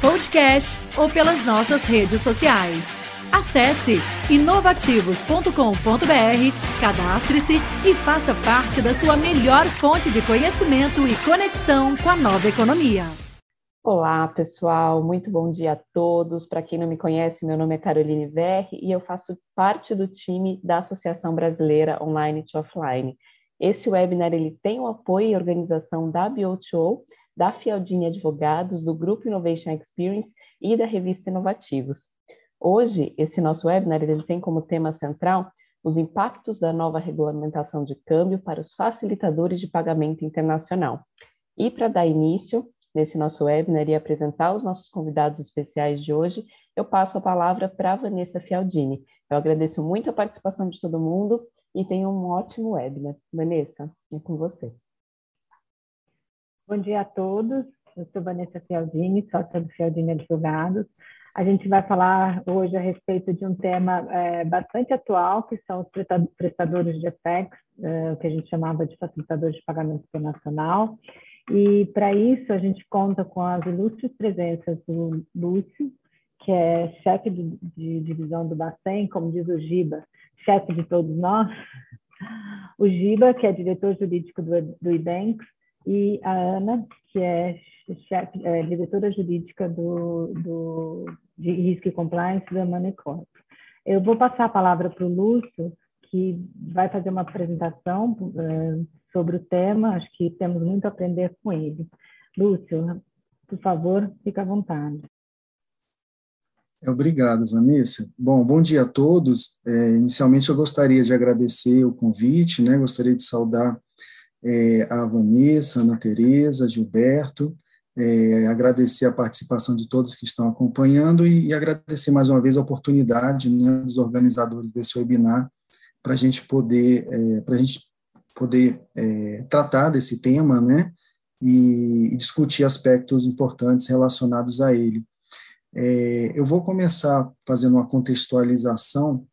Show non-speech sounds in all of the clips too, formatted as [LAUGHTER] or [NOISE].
podcast ou pelas nossas redes sociais. Acesse inovativos.com.br, cadastre-se e faça parte da sua melhor fonte de conhecimento e conexão com a nova economia. Olá, pessoal, muito bom dia a todos. Para quem não me conhece, meu nome é Caroline Verri e eu faço parte do time da Associação Brasileira Online to Offline. Esse webinar ele tem o apoio e organização da BioTO, da Fialdini Advogados, do Grupo Innovation Experience e da revista Inovativos. Hoje, esse nosso webinar ele tem como tema central os impactos da nova regulamentação de câmbio para os facilitadores de pagamento internacional. E para dar início nesse nosso webinar e apresentar os nossos convidados especiais de hoje, eu passo a palavra para Vanessa Fialdini. Eu agradeço muito a participação de todo mundo e tenha um ótimo webinar. Vanessa, é com você. Bom dia a todos. Eu sou Vanessa Fialdini, sócia do Fialdini Advogados. A gente vai falar hoje a respeito de um tema é, bastante atual, que são os prestadores de FX, é, que a gente chamava de facilitadores de pagamento internacional. E, para isso, a gente conta com as ilustres presenças do Lúcio, que é chefe de, de divisão do Bacen, como diz o Giba, chefe de todos nós, o Giba, que é diretor jurídico do, do e a Ana, que é, chefe, é diretora jurídica do, do, de risco e compliance da Moneycorp. Eu vou passar a palavra para o Lúcio, que vai fazer uma apresentação uh, sobre o tema, acho que temos muito a aprender com ele. Lúcio, por favor, fique à vontade. Obrigado, Vanessa. Bom, bom dia a todos. É, inicialmente, eu gostaria de agradecer o convite, né? Gostaria de saudar é, a Vanessa, Ana Tereza, Gilberto, é, agradecer a participação de todos que estão acompanhando e, e agradecer mais uma vez a oportunidade né, dos organizadores desse webinar para a gente poder, é, para a gente poder é, tratar desse tema, né? E, e discutir aspectos importantes relacionados a ele. É, eu vou começar fazendo uma contextualização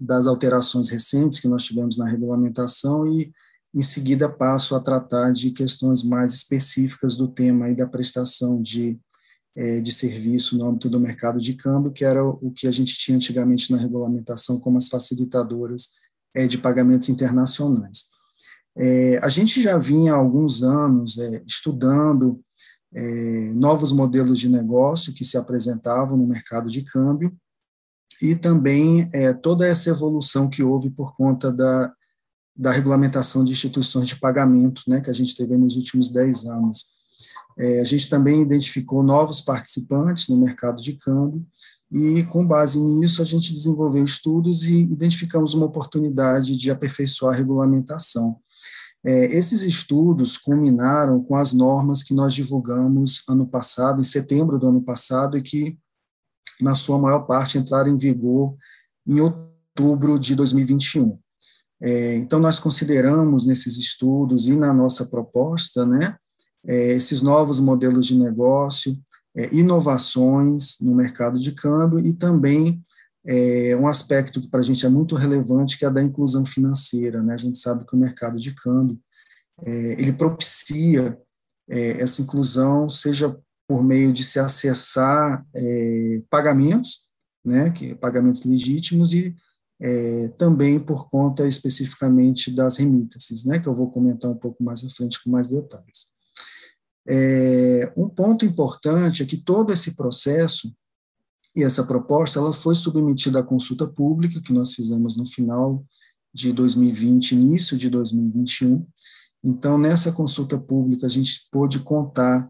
das alterações recentes que nós tivemos na regulamentação e, em seguida, passo a tratar de questões mais específicas do tema aí da prestação de, é, de serviço no âmbito do mercado de câmbio, que era o que a gente tinha antigamente na regulamentação como as facilitadoras é, de pagamentos internacionais. É, a gente já vinha há alguns anos estudando novos modelos de negócio que se apresentavam no mercado de câmbio e também toda essa evolução que houve por conta da, da regulamentação de instituições de pagamento, né, que a gente teve nos últimos 10 anos. É, a gente também identificou novos participantes no mercado de câmbio e, com base nisso, a gente desenvolveu estudos e identificamos uma oportunidade de aperfeiçoar a regulamentação. É, esses estudos culminaram com as normas que nós divulgamos ano passado, em setembro do ano passado, e que, na sua maior parte, entraram em vigor em outubro de 2021. É, então, nós consideramos nesses estudos e na nossa proposta, né, é, esses novos modelos de negócio, é, inovações no mercado de câmbio e também é um aspecto que para a gente é muito relevante, que é a da inclusão financeira. Né? A gente sabe que o mercado de câmbio é, ele propicia é, essa inclusão, seja por meio de se acessar pagamentos, né, que pagamentos legítimos e é, também por conta especificamente das remittances, né, que eu vou comentar um pouco mais à frente com mais detalhes. É, um ponto importante é que todo esse processo e essa proposta ela foi submetida à consulta pública que nós fizemos no final de 2020, início de 2021. Então, nessa consulta pública, a gente pôde contar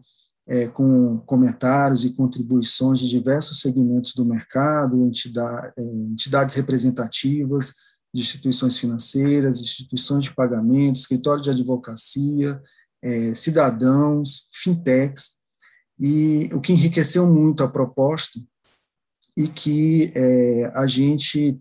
é, com comentários e contribuições de diversos segmentos do mercado, entidade, é, entidades representativas de instituições financeiras, instituições de pagamento, escritório de advocacia, é, cidadãos, fintechs, e o que enriqueceu muito a proposta e que é, a gente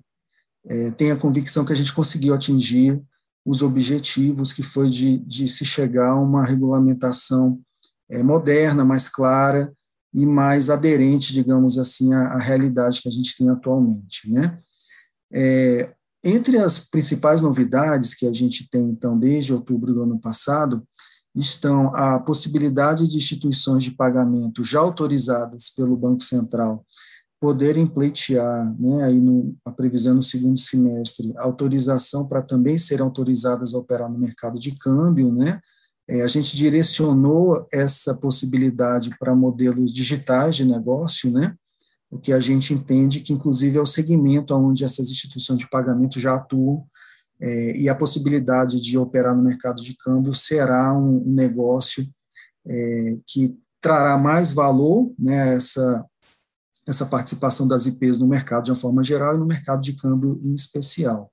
é, tem a convicção que a gente conseguiu atingir os objetivos, que foi de, de se chegar a uma regulamentação é, moderna, mais clara e mais aderente, digamos assim, à, à, realidade que a gente tem atualmente. Né? É, entre as principais novidades que a gente tem, então, desde outubro do ano passado, estão a possibilidade de instituições de pagamento já autorizadas pelo Banco Central poderem pleitear, né, aí no, a previsão no segundo semestre, autorização para também serem autorizadas a operar no mercado de câmbio, né, a gente direcionou essa possibilidade para modelos digitais de negócio, né, o que a gente entende que, inclusive, é o segmento onde essas instituições de pagamento já atuam, é, e a possibilidade de operar no mercado de câmbio será um, um negócio é, que trará mais valor, né, essa, essa participação das IPs no mercado de uma forma geral e no mercado de câmbio em especial.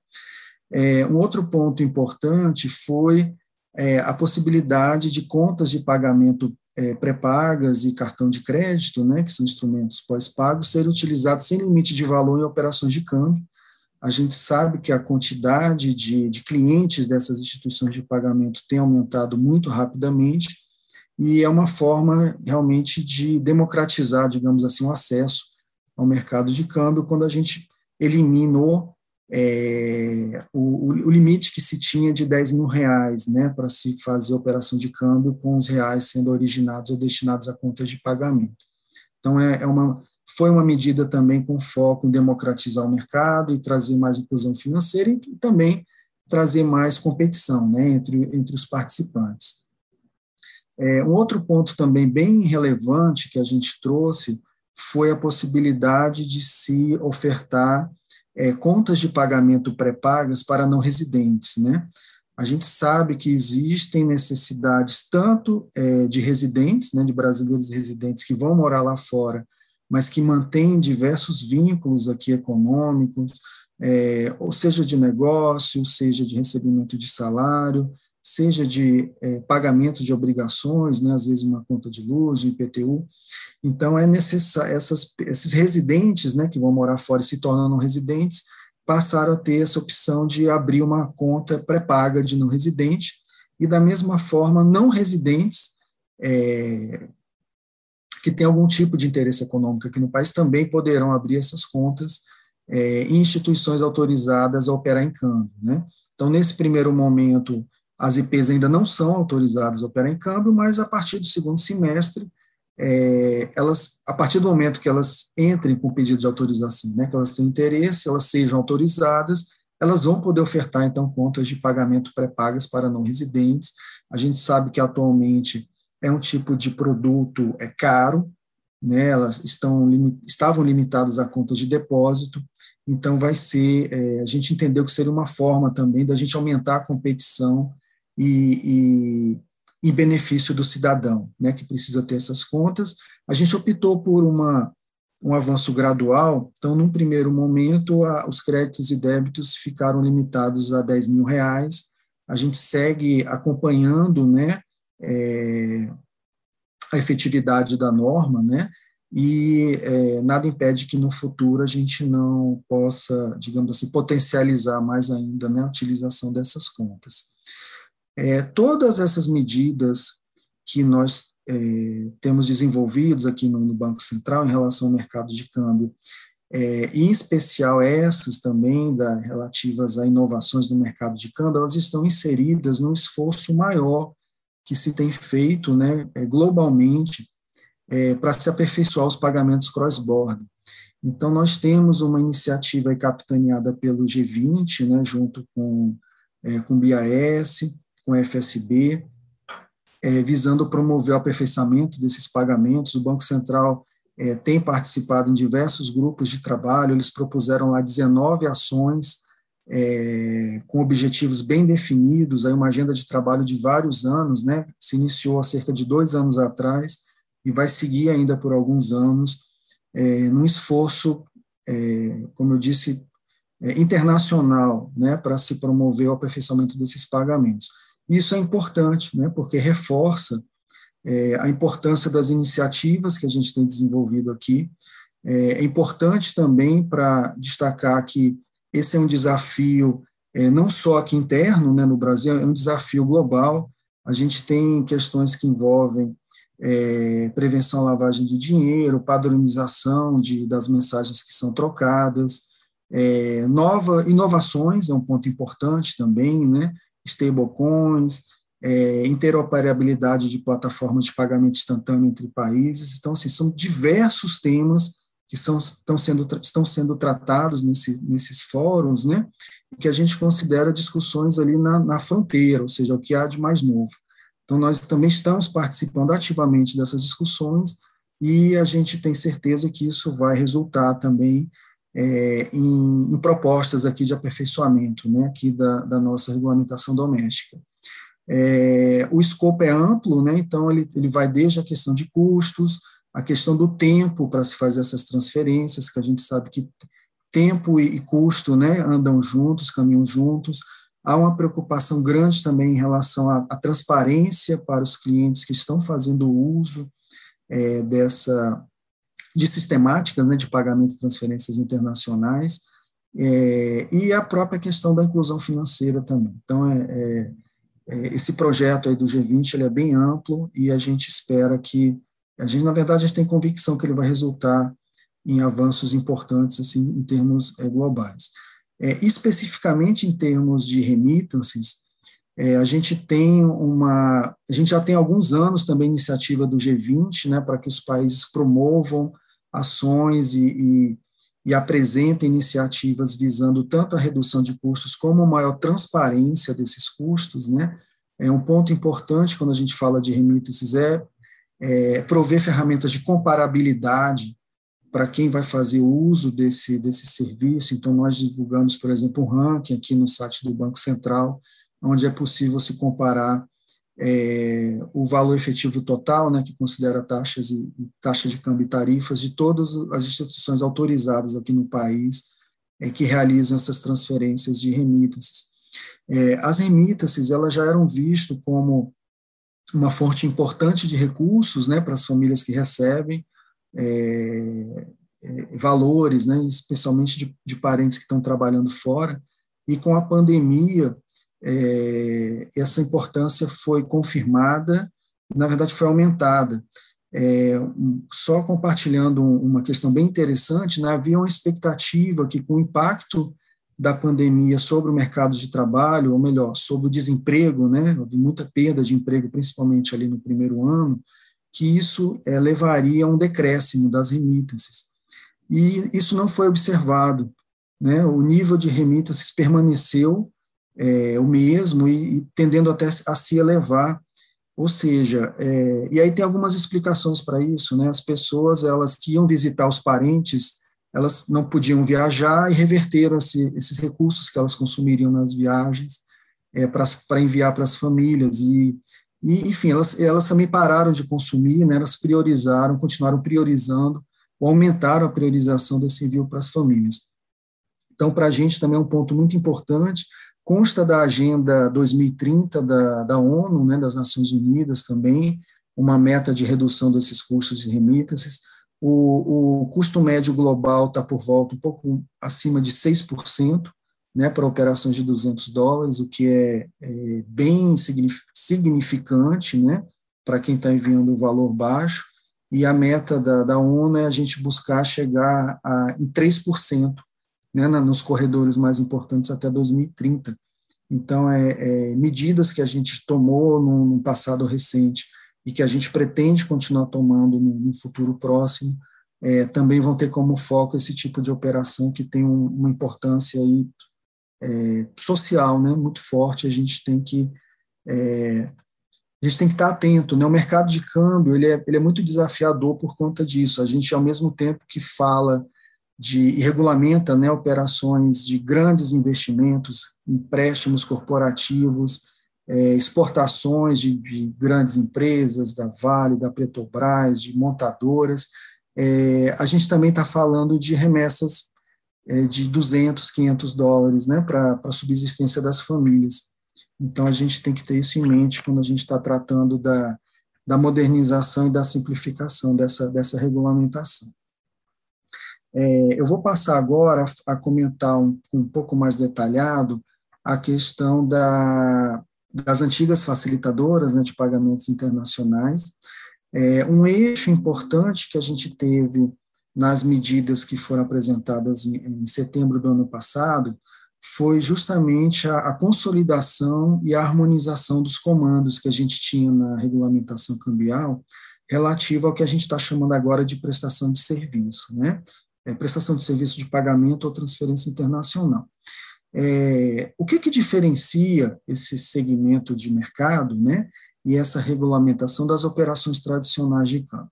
É, um outro ponto importante foi é, a possibilidade de contas de pagamento é, pré-pagas e cartão de crédito, né, que são instrumentos pós-pagos, serem utilizados sem limite de valor em operações de câmbio. A gente sabe que a quantidade de, de clientes dessas instituições de pagamento tem aumentado muito rapidamente, e é uma forma realmente de democratizar, digamos assim, o acesso ao mercado de câmbio quando a gente eliminou é, o, o, limite que se tinha de 10 mil reais né, para se fazer operação de câmbio com os reais sendo originados ou destinados a contas de pagamento. Então, é, é uma, foi uma medida também com foco em democratizar o mercado e trazer mais inclusão financeira e também trazer mais competição né, entre, entre os participantes. É, um outro ponto também bem relevante que a gente trouxe foi a possibilidade de se ofertar é, contas de pagamento pré-pagas para não residentes, né? A gente sabe que existem necessidades tanto é, de residentes, né, de brasileiros residentes que vão morar lá fora, mas que mantêm diversos vínculos aqui econômicos, é, ou seja de negócio, seja de recebimento de salário, seja de é, pagamento de obrigações, né, às vezes uma conta de luz, um IPTU. Então, é essas, esses residentes né, que vão morar fora e se tornam residentes, passaram a ter essa opção de abrir uma conta pré-paga de não residente, e da mesma forma, não residentes é, que têm algum tipo de interesse econômico aqui no país também poderão abrir essas contas é, instituições autorizadas a operar em câmbio. Né? Então, nesse primeiro momento, as IPs ainda não são autorizadas a operar em câmbio, mas a partir do segundo semestre, é, elas, a partir do momento que elas entrem com pedido de autorização, né, que elas tenham interesse, elas sejam autorizadas, elas vão poder ofertar, então, contas de pagamento pré-pagas para não residentes. A gente sabe que, atualmente, é um tipo de produto é caro, né, elas estão, estavam limitadas a contas de depósito, então vai ser, é, a gente entendeu que seria uma forma também da gente aumentar a competição e, e benefício do cidadão, né, que precisa ter essas contas. A gente optou por uma, um avanço gradual, então, num primeiro momento, a, os créditos e débitos ficaram limitados a 10 mil reais, a gente segue acompanhando né, é, a efetividade da norma, né, e é, nada impede que no futuro a gente não possa, digamos assim, potencializar mais ainda né, a utilização dessas contas. É, todas essas medidas que nós é, temos desenvolvidos aqui no, no, Banco Central em relação ao mercado de câmbio, é, em especial essas também da, relativas a inovações no mercado de câmbio, elas estão inseridas num esforço maior que se tem feito né, é, globalmente é, para se aperfeiçoar os pagamentos cross-border. Então, nós temos uma iniciativa capitaneada pelo G20, né, junto com, é, com o BAS, com a FSB, é, visando promover o aperfeiçoamento desses pagamentos. O Banco Central é, tem participado em diversos grupos de trabalho, eles propuseram lá 19 ações é, com objetivos bem definidos, aí uma agenda de trabalho de vários anos, né, se iniciou há cerca de dois anos atrás e vai seguir ainda por alguns anos, é, num esforço, é, como eu disse, é, internacional, né, para se promover o aperfeiçoamento desses pagamentos. Isso é importante, né, porque reforça é, a importância das iniciativas que a gente tem desenvolvido aqui. É, é importante também para destacar que esse é um desafio é, não só aqui interno, né, no Brasil, é um desafio global. A gente tem questões que envolvem é, prevenção à lavagem de dinheiro, padronização de, das mensagens que são trocadas, é, nova, inovações é um ponto importante também, né? Stablecoins, é, interoperabilidade de plataformas de pagamento instantâneo entre países. Então, assim, são diversos temas que são, estão, sendo, estão sendo tratados nesse, nesses fóruns, né, que a gente considera discussões ali na, na fronteira, ou seja, o que há de mais novo. Então, nós também estamos participando ativamente dessas discussões e a gente tem certeza que isso vai resultar também é, em, em, propostas aqui de aperfeiçoamento, né, aqui da, da nossa regulamentação doméstica. É, o escopo é amplo, né, então ele, ele vai desde a questão de custos, a questão do tempo para se fazer essas transferências, que a gente sabe que tempo e, e custo né, andam juntos, caminham juntos, Há uma preocupação grande também em relação à, à transparência para os clientes que estão fazendo uso é, dessa de sistemáticas né, de pagamento de transferências internacionais é, e a própria questão da inclusão financeira também. Então, é, é, é esse projeto aí do G20 ele é bem amplo e a gente espera que a gente, na verdade, a gente tem convicção que ele vai resultar em avanços importantes assim em termos é, globais. É, especificamente em termos de remittances, é, a gente tem uma, a gente já tem alguns anos também iniciativa do G20, né, para que os países promovam ações e, e, e apresentem iniciativas visando tanto a redução de custos como a maior transparência desses custos, né. É um ponto importante quando a gente fala de remittances é, é prover ferramentas de comparabilidade para quem vai fazer uso desse, desse serviço. Então, nós divulgamos, por exemplo, um ranking aqui no site do Banco Central, onde é possível se comparar é, o valor efetivo total, né, que considera taxas e taxa de câmbio e tarifas de todas as instituições autorizadas aqui no país é, que realizam essas transferências de remittances. É, as remittances elas já eram vistas como uma fonte importante de recursos né, para as famílias que recebem, é, é, valores, né, especialmente de, de, parentes que estão trabalhando fora, e com a pandemia, é, essa importância foi confirmada, na verdade foi aumentada. É, só compartilhando uma questão bem interessante, né, havia uma expectativa que com o impacto da pandemia sobre o mercado de trabalho, ou melhor, sobre o desemprego, né, houve muita perda de emprego, principalmente ali no primeiro ano, que isso é, levaria a um decréscimo das remittances. E isso não foi observado. Né? O nível de remittances permaneceu é, o mesmo e, tendendo até a se elevar. Ou seja, é, e aí tem algumas explicações para isso. Né? As pessoas elas que iam visitar os parentes, elas não podiam viajar e reverteram esse, esses recursos que elas consumiriam nas viagens é, para enviar para as famílias. E e, enfim, elas, elas também pararam de consumir, né, elas priorizaram, continuaram priorizando, ou aumentaram a priorização desse envio para as famílias. Então, para a gente também é um ponto muito importante, consta da Agenda 2030 da, da ONU, né, das Nações Unidas também, uma meta de redução desses custos de remittances. O, o custo médio global está por volta um pouco acima de 6%, né, para operações de 200 dólares, o que é, é bem significante né, para quem está enviando um valor baixo, e a meta da, da ONU é a gente buscar chegar a, em 3% né, nos corredores mais importantes até 2030. Então, é, é medidas que a gente tomou no, passado recente e que a gente pretende continuar tomando no, no futuro próximo, é, também vão ter como foco esse tipo de operação que tem um, uma importância aí é, social né, muito forte, a gente tem que é, a gente tem que estar atento, né? O mercado de câmbio ele é, ele é muito desafiador por conta disso. A gente, ao mesmo tempo que fala de e regulamenta né, operações de grandes investimentos, empréstimos corporativos, é, exportações de, de, grandes empresas, da Vale, da Petrobras, de montadoras, é, a gente também está falando de remessas é, de 200, 500 dólares né, para a subsistência das famílias. Então, a gente tem que ter isso em mente quando a gente está tratando da, da modernização e da simplificação dessa, dessa regulamentação. É, eu vou passar agora a comentar um, um pouco mais detalhado a questão da, das antigas facilitadoras né, de pagamentos internacionais. É, um eixo importante que a gente teve nas medidas que foram apresentadas em, em setembro do ano passado foi justamente a, a, consolidação e a harmonização dos comandos que a gente tinha na regulamentação cambial relativo ao que a gente está chamando agora de prestação de serviço, né? É, prestação de serviço de pagamento ou transferência internacional. É, o que, que diferencia esse segmento de mercado né, e essa regulamentação das operações tradicionais de câmbio?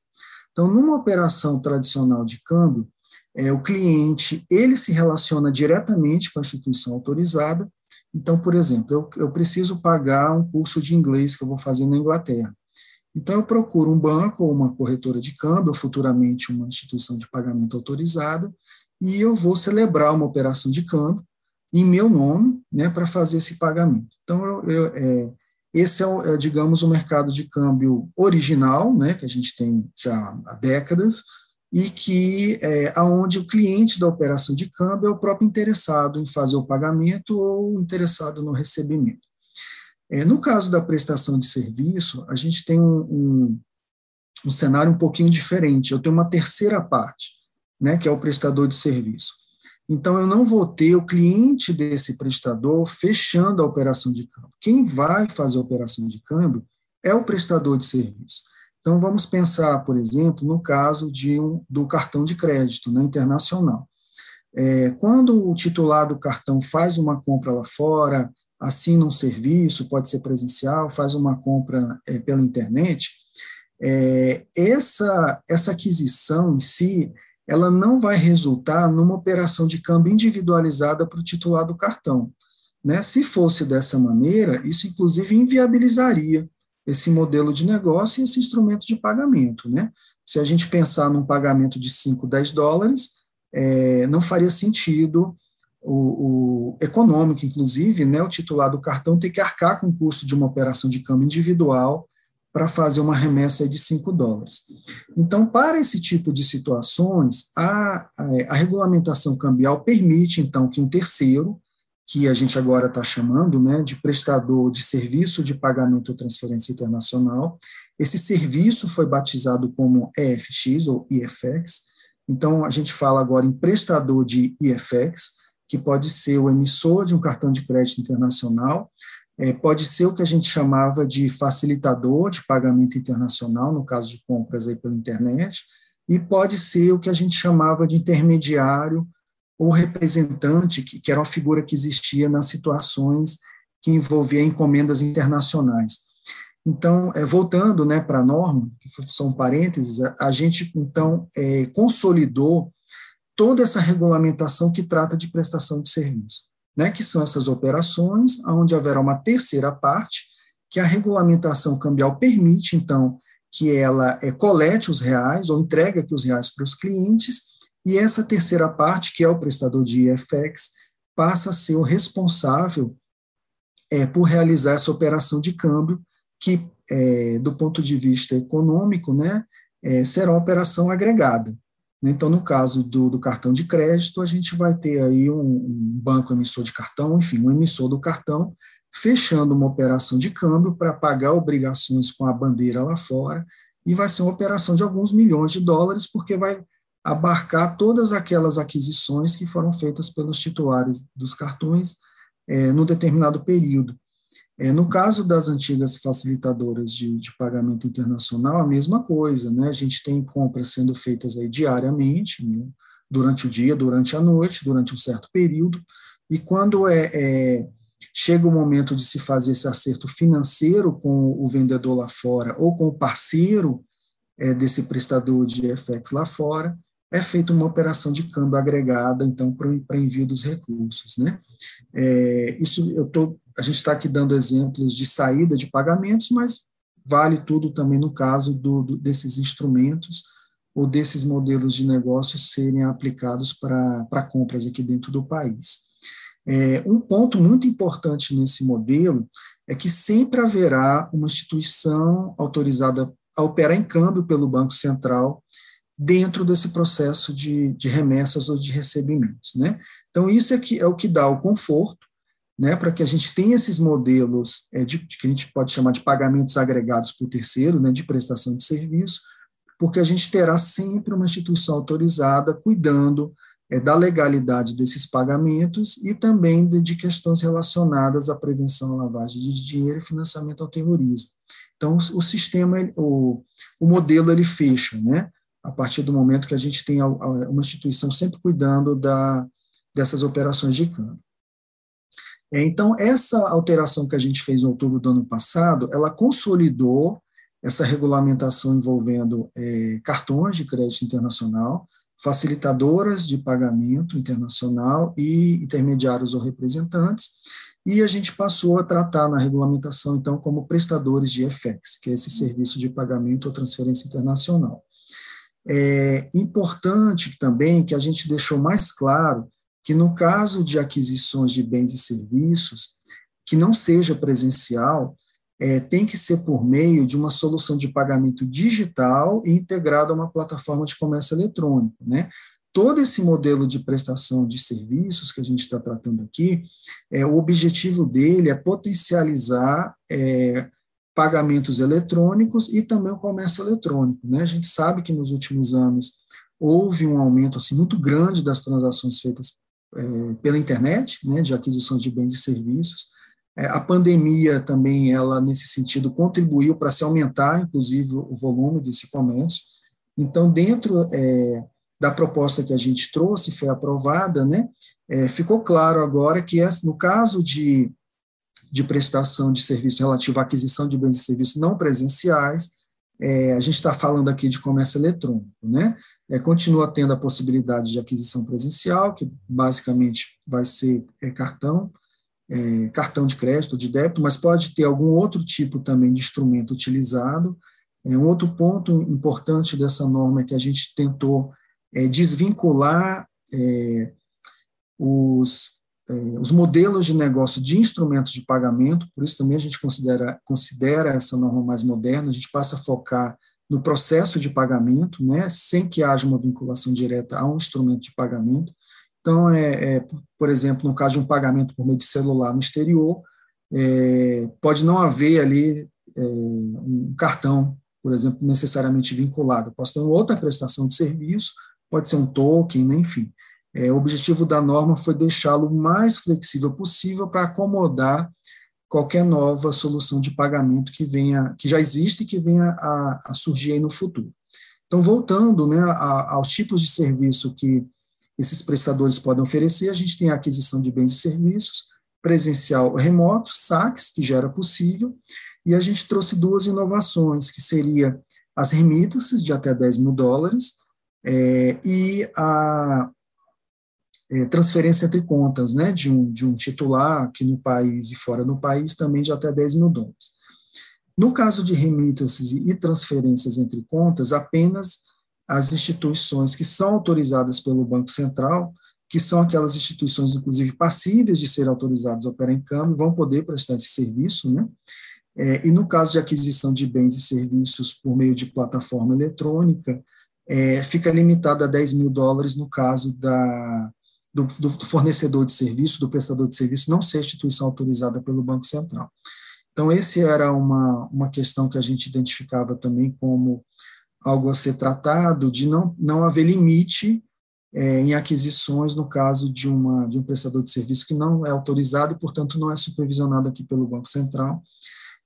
Então, numa operação tradicional de câmbio, é, o cliente ele se relaciona diretamente com a instituição autorizada. Então, por exemplo, eu, eu preciso pagar um curso de inglês que eu vou fazer na Inglaterra. Então, eu procuro um banco ou uma corretora de câmbio, futuramente uma instituição de pagamento autorizada, e eu vou celebrar uma operação de câmbio em meu nome, né, para fazer esse pagamento. Então, eu, eu, é, esse é, é, digamos, o mercado de câmbio original, né, que a gente tem já há décadas, e que é aonde o cliente da operação de câmbio é o próprio interessado em fazer o pagamento ou interessado no recebimento. É, no caso da prestação de serviço, a gente tem um, um, um cenário um pouquinho diferente. Eu tenho uma terceira parte, né, que é o prestador de serviço. Então, eu não vou ter o cliente desse prestador fechando a operação de câmbio. Quem vai fazer a operação de câmbio é o prestador de serviço. Então, vamos pensar, por exemplo, no caso de um, do cartão de crédito né, internacional. É, quando o titular do cartão faz uma compra lá fora, assina um serviço, pode ser presencial, faz uma compra é, pela internet, é, essa, essa aquisição em si, ela não vai resultar numa operação de câmbio individualizada para o titular do cartão. Né? Se fosse dessa maneira, isso inclusive inviabilizaria esse modelo de negócio e esse instrumento de pagamento. Né? Se a gente pensar num pagamento de 5, 10 dólares, é, não faria sentido o, o, econômico, inclusive, né, o titular do cartão ter que arcar com o custo de uma operação de câmbio individual para fazer uma remessa de 5 dólares. Então, para esse tipo de situações, a, a, a regulamentação cambial permite, então, que um terceiro, que a gente agora está chamando né, de prestador de serviço de pagamento ou transferência internacional, esse serviço foi batizado como EFX ou IFX, então a gente fala agora em prestador de IFX, que pode ser o emissor de um cartão de crédito internacional, é, pode ser o que a gente chamava de facilitador de pagamento internacional, no caso de compras aí pela internet, e pode ser o que a gente chamava de intermediário ou representante, que, que era uma figura que existia nas situações que envolvia encomendas internacionais. Então, é, voltando né, para a norma, que são parênteses, a, a gente, então, é, consolidou toda essa regulamentação que trata de prestação de serviço né, que são essas operações, onde haverá uma terceira parte, que a regulamentação cambial permite, então, que ela é, colete os reais ou entregue aqui os reais para os clientes, e essa terceira parte, que é o prestador de IFX, passa a ser o responsável é, por realizar essa operação de câmbio, que, é, do ponto de vista econômico, né, será uma operação agregada. Né? Então, no caso do, do, cartão de crédito, a gente vai ter aí um, um, banco emissor de cartão, enfim, um emissor do cartão, fechando uma operação de câmbio para pagar obrigações com a bandeira lá fora, e vai ser uma operação de alguns milhões de dólares, porque vai abarcar todas aquelas aquisições que foram feitas pelos titulares dos cartões é, no determinado período. É, no caso das antigas facilitadoras de, de, pagamento internacional, a mesma coisa, né? A gente tem compras sendo feitas aí diariamente, né? durante o dia, durante a noite, durante um certo período, e quando é, é, chega o momento de se fazer esse acerto financeiro com o vendedor lá fora ou com o parceiro é, desse prestador de FX lá fora, é feita uma operação de câmbio agregada, então, para envio dos recursos. Né? É, isso eu tô, a gente está aqui dando exemplos de saída de pagamentos, mas vale tudo também no caso do, do desses instrumentos ou desses modelos de negócio serem aplicados para compras aqui dentro do país. É, um ponto muito importante nesse modelo é que sempre haverá uma instituição autorizada a operar em câmbio pelo Banco Central dentro desse processo de, de remessas ou de recebimentos. Né? Então, isso é, que, é o que dá o conforto né, para que a gente tenha esses modelos é, de, que a gente pode chamar de pagamentos agregados por terceiro, né, de prestação de serviço, porque a gente terá sempre uma instituição autorizada cuidando é, da legalidade desses pagamentos e também de, de, questões relacionadas à prevenção à lavagem de dinheiro e financiamento ao terrorismo. Então, o sistema, o, o modelo, ele fecha, né? A partir do momento que a gente tem uma instituição sempre cuidando da, dessas operações de câmbio. É, então, essa alteração que a gente fez em outubro do ano passado, ela consolidou essa regulamentação envolvendo é, cartões de crédito internacional, facilitadoras de pagamento internacional e intermediários ou representantes, e a gente passou a tratar na regulamentação, então, como prestadores de FX, que é esse serviço de pagamento ou transferência internacional. É importante também que a gente deixou mais claro que, no caso de aquisições de bens e serviços, que não seja presencial, é, tem que ser por meio de uma solução de pagamento digital e integrada a uma plataforma de comércio eletrônico. Né? Todo esse modelo de prestação de serviços que a gente está tratando aqui, é, o objetivo dele é potencializar é, pagamentos eletrônicos e também o comércio eletrônico. Né? A gente sabe que nos últimos anos houve um aumento assim, muito grande das transações feitas é, pela internet, né, de aquisição de bens e serviços, é, a pandemia também, ela nesse sentido, contribuiu para se aumentar, inclusive, o volume desse comércio. Então, dentro é, da proposta que a gente trouxe, foi aprovada, né, ficou claro agora que, no caso de, de prestação de serviço relativo à aquisição de bens e serviços não presenciais, a gente está falando aqui de comércio eletrônico, né? É, continua tendo a possibilidade de aquisição presencial, que basicamente vai ser é, cartão, é, cartão de crédito, de débito, mas pode ter algum outro tipo também de instrumento utilizado. É, um outro ponto importante dessa norma é que a gente tentou é, desvincular é, os, os modelos de negócio de instrumentos de pagamento, por isso também a gente considera, considera essa norma mais moderna, a gente passa a focar no processo de pagamento, né, sem que haja uma vinculação direta a um instrumento de pagamento, então, é, é, por exemplo, no caso de um pagamento por meio de celular no exterior, é, pode não haver ali é, um cartão, por exemplo, necessariamente vinculado. Posso ter outra prestação de serviço, pode ser um token, né, enfim. É, o objetivo da norma foi deixá-lo o mais flexível possível para acomodar qualquer nova solução de pagamento que venha, que já existe e que venha a, a surgir no futuro. Então, voltando né, a, aos tipos de serviço que esses prestadores podem oferecer, a gente tem a aquisição de bens e serviços, presencial remoto, saques, que já era possível, e a gente trouxe duas inovações, que seria as remittances de até 10 mil dólares é, e a é, transferência entre contas, né, de um, de um titular aqui no país e fora do país, também de até 10 mil dólares. No caso de remittances e transferências entre contas, apenas as instituições que são autorizadas pelo Banco Central, que são aquelas instituições, inclusive, passíveis de ser autorizadas a operar em câmbio, vão poder prestar esse serviço, né? É, e no caso de aquisição de bens e serviços por meio de plataforma eletrônica, é, fica limitado a 10 mil dólares no caso da, do, do, fornecedor de serviço, do prestador de serviço, não ser instituição autorizada pelo Banco Central. Então, esse era uma, uma questão que a gente identificava também como algo a ser tratado, de não, não haver limite é, em aquisições no caso de, uma, de um prestador de serviço que não é autorizado e, portanto, não é supervisionado aqui pelo Banco Central.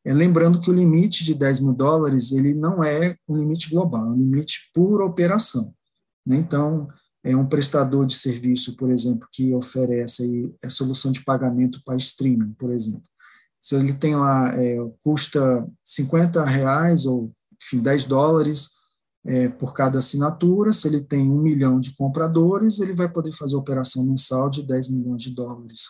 É, lembrando que o limite de 10 mil dólares ele não é um limite global, é um limite por operação. Né? Então, é um prestador de serviço, por exemplo, que oferece a solução de pagamento para streaming, por exemplo. Se ele tem lá, é, custa 50 reais ou, enfim, 10 dólares, é, por cada assinatura. Se ele tem um milhão de compradores, ele vai poder fazer operação mensal de 10 milhões de dólares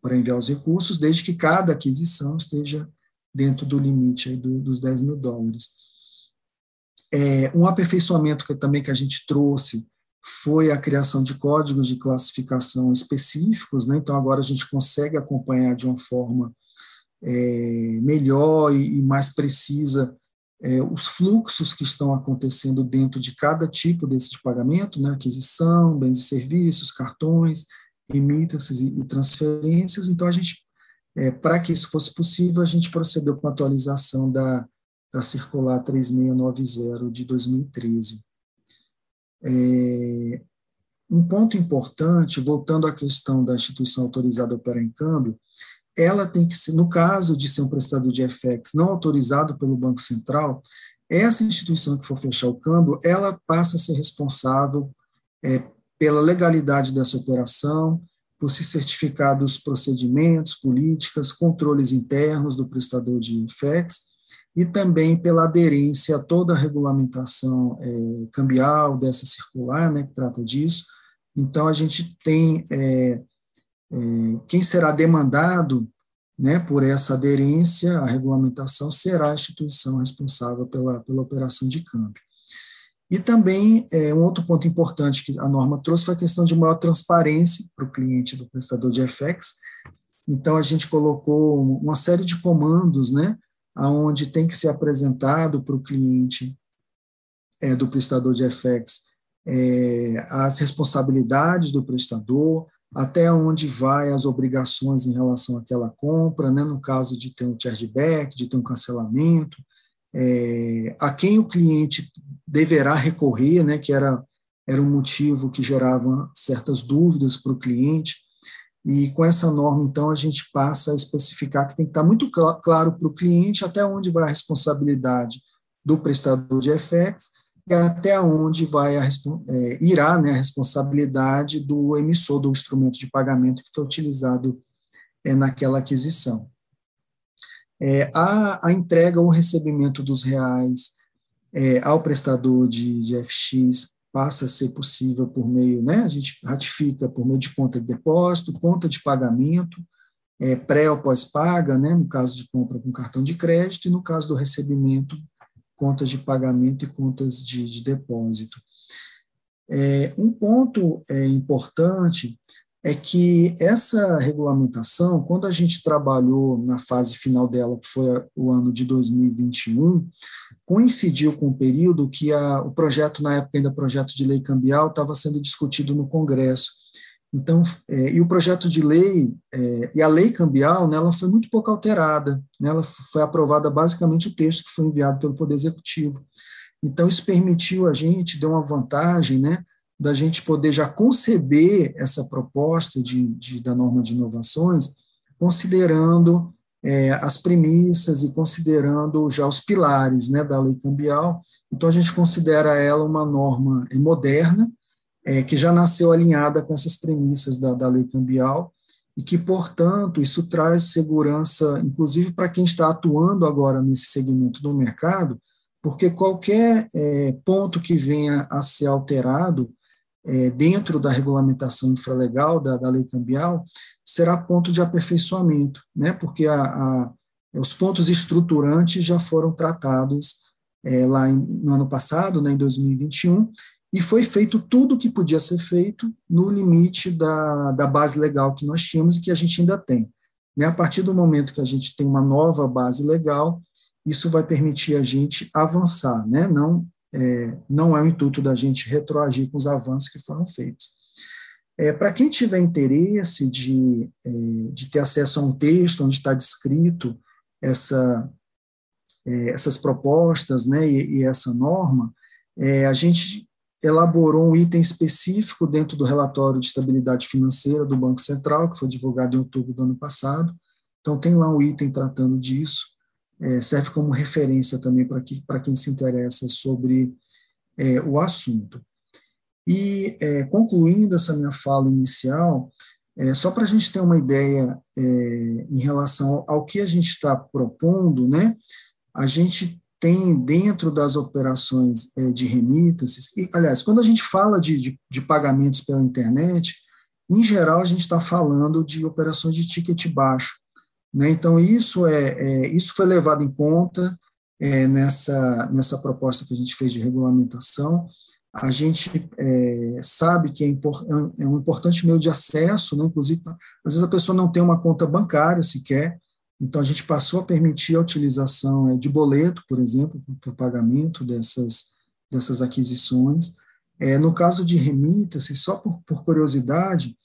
para enviar os recursos, desde que cada aquisição esteja dentro do limite aí do, dos 10 mil dólares. É, um aperfeiçoamento que também que a gente trouxe foi a criação de códigos de classificação específicos, né? então agora a gente consegue acompanhar de uma forma é, melhor e, e mais precisa é, os fluxos que estão acontecendo dentro de cada tipo desse de pagamento, né, aquisição, bens e serviços, cartões, remittances e, e transferências. Então, a gente, é, para que isso fosse possível, a gente procedeu com a atualização da, da Circular 3690 de 2013. É, um ponto importante, voltando à questão da instituição autorizada a operar em câmbio, ela tem que ser, no caso de ser um prestador de FX não autorizado pelo Banco Central, essa instituição que for fechar o câmbio, ela passa a ser responsável é, pela legalidade dessa operação, por se certificar dos procedimentos, políticas, controles internos do prestador de FX e também pela aderência a toda a regulamentação é, cambial dessa circular, né, que trata disso, então, a gente tem é, é, quem será demandado né, por essa aderência à regulamentação será a instituição responsável pela, pela operação de câmbio. E também, é, um outro ponto importante que a norma trouxe foi a questão de maior transparência para o cliente do prestador de FX. Então, a gente colocou uma série de comandos, né, onde tem que ser apresentado para o cliente é, do prestador de FX é, as responsabilidades do prestador, até onde vai as obrigações em relação àquela compra, né, no caso de ter um chargeback, de ter um cancelamento, é, a quem o cliente deverá recorrer, né, que era, era um motivo que gerava certas dúvidas para o cliente, e com essa norma, então, a gente passa a especificar que tem que estar muito cl claro para o cliente até onde vai a responsabilidade do prestador de FX e até onde vai a, é, irá né, a responsabilidade do emissor do instrumento de pagamento que foi utilizado é, naquela aquisição. É, a, a, entrega ou recebimento dos reais é, ao prestador de, de FX passa a ser possível por meio, né, a gente ratifica por meio de conta de depósito, conta de pagamento, é, pré ou pós-paga, né, no caso de compra com cartão de crédito, e no caso do recebimento, contas de pagamento e contas de, de depósito. É, um ponto é, importante é que essa regulamentação, quando a gente trabalhou na fase final dela, que foi o ano de 2021, coincidiu com o período que a, o projeto, na época ainda projeto de lei cambial, estava sendo discutido no Congresso. Então, é, e o projeto de lei é, e a lei cambial, né, ela foi muito pouco alterada, né, ela foi aprovada basicamente o texto que foi enviado pelo Poder Executivo. Então, isso permitiu a gente, deu uma vantagem, né, da gente poder já conceber essa proposta de, de da norma de inovações, considerando é, as premissas e considerando já os pilares né, da lei cambial. Então, a gente considera ela uma norma moderna, é, que já nasceu alinhada com essas premissas da, da lei cambial e que, portanto, isso traz segurança, inclusive para quem está atuando agora nesse segmento do mercado, porque qualquer é, ponto que venha a ser alterado é, dentro da regulamentação infralegal da, da lei cambial será ponto de aperfeiçoamento, né? porque a, a, os pontos estruturantes já foram tratados é, lá em, no ano passado, né, em 2021, e foi feito tudo o que podia ser feito no limite da, da base legal que nós tínhamos e que a gente ainda tem. Né? A partir do momento que a gente tem uma nova base legal, isso vai permitir a gente avançar, né? não, é, não é o intuito da gente retroagir com os avanços que foram feitos. É, Para quem tiver interesse de, é, de ter acesso a um texto onde está descrito essa, é, essas propostas né, e, e essa norma, é, a gente elaborou um item específico dentro do relatório de estabilidade financeira do Banco Central, que foi divulgado em outubro do ano passado. Então, tem lá um item tratando disso, é, serve como referência também para que, quem se interessa sobre é, o assunto. E, é, concluindo essa minha fala inicial, é, só para a gente ter uma ideia é, em relação ao que a gente está propondo, né, a gente tem dentro das operações é, de remittances, e, aliás, quando a gente fala de, de, de pagamentos pela internet, em geral a gente está falando de operações de ticket baixo. Né? Então, isso, é, é, isso foi levado em conta é, nessa, nessa proposta que a gente fez de regulamentação. A gente é, sabe que é, impor, é, um é importante meio de acesso, né? inclusive, às vezes a pessoa não tem uma conta bancária sequer, Então, a gente passou a permitir a utilização é, de boleto, por exemplo, para o pagamento dessas, dessas aquisições. É, no caso de remita-se, só por, por curiosidade,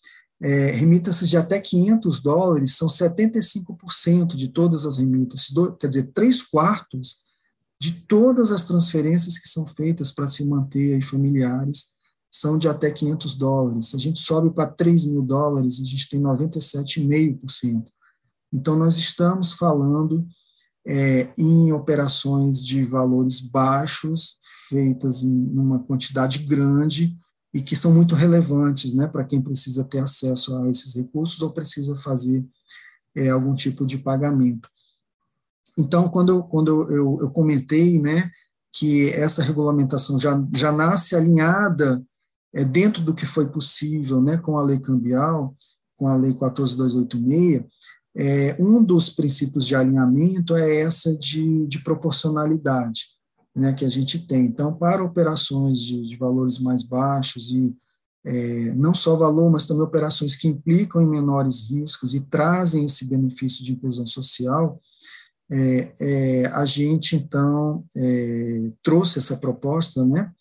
é, remita-se de até 500 dólares são 75% de todas as remitas, quer dizer, três quartos de todas as transferências que são feitas para se manter aí familiares são de até 500 dólares. Se a gente sobe para 3 mil dólares, a gente tem 97,5%. Então, nós estamos falando é, em operações de valores baixos, feitas em uma quantidade grande e que são muito relevantes né, para quem precisa ter acesso a esses recursos ou precisa fazer é, algum tipo de pagamento. Então, quando eu, quando eu, eu comentei né, que essa regulamentação já, já nasce alinhada é, dentro do que foi possível né, com a lei cambial, com a lei 14286, é, um dos princípios de alinhamento é essa de, de proporcionalidade né, que a gente tem. Então, para operações de, de valores mais baixos e é, não só valor, mas também operações que implicam em menores riscos e trazem esse benefício de inclusão social, é, é, a gente, então, é, trouxe essa proposta né,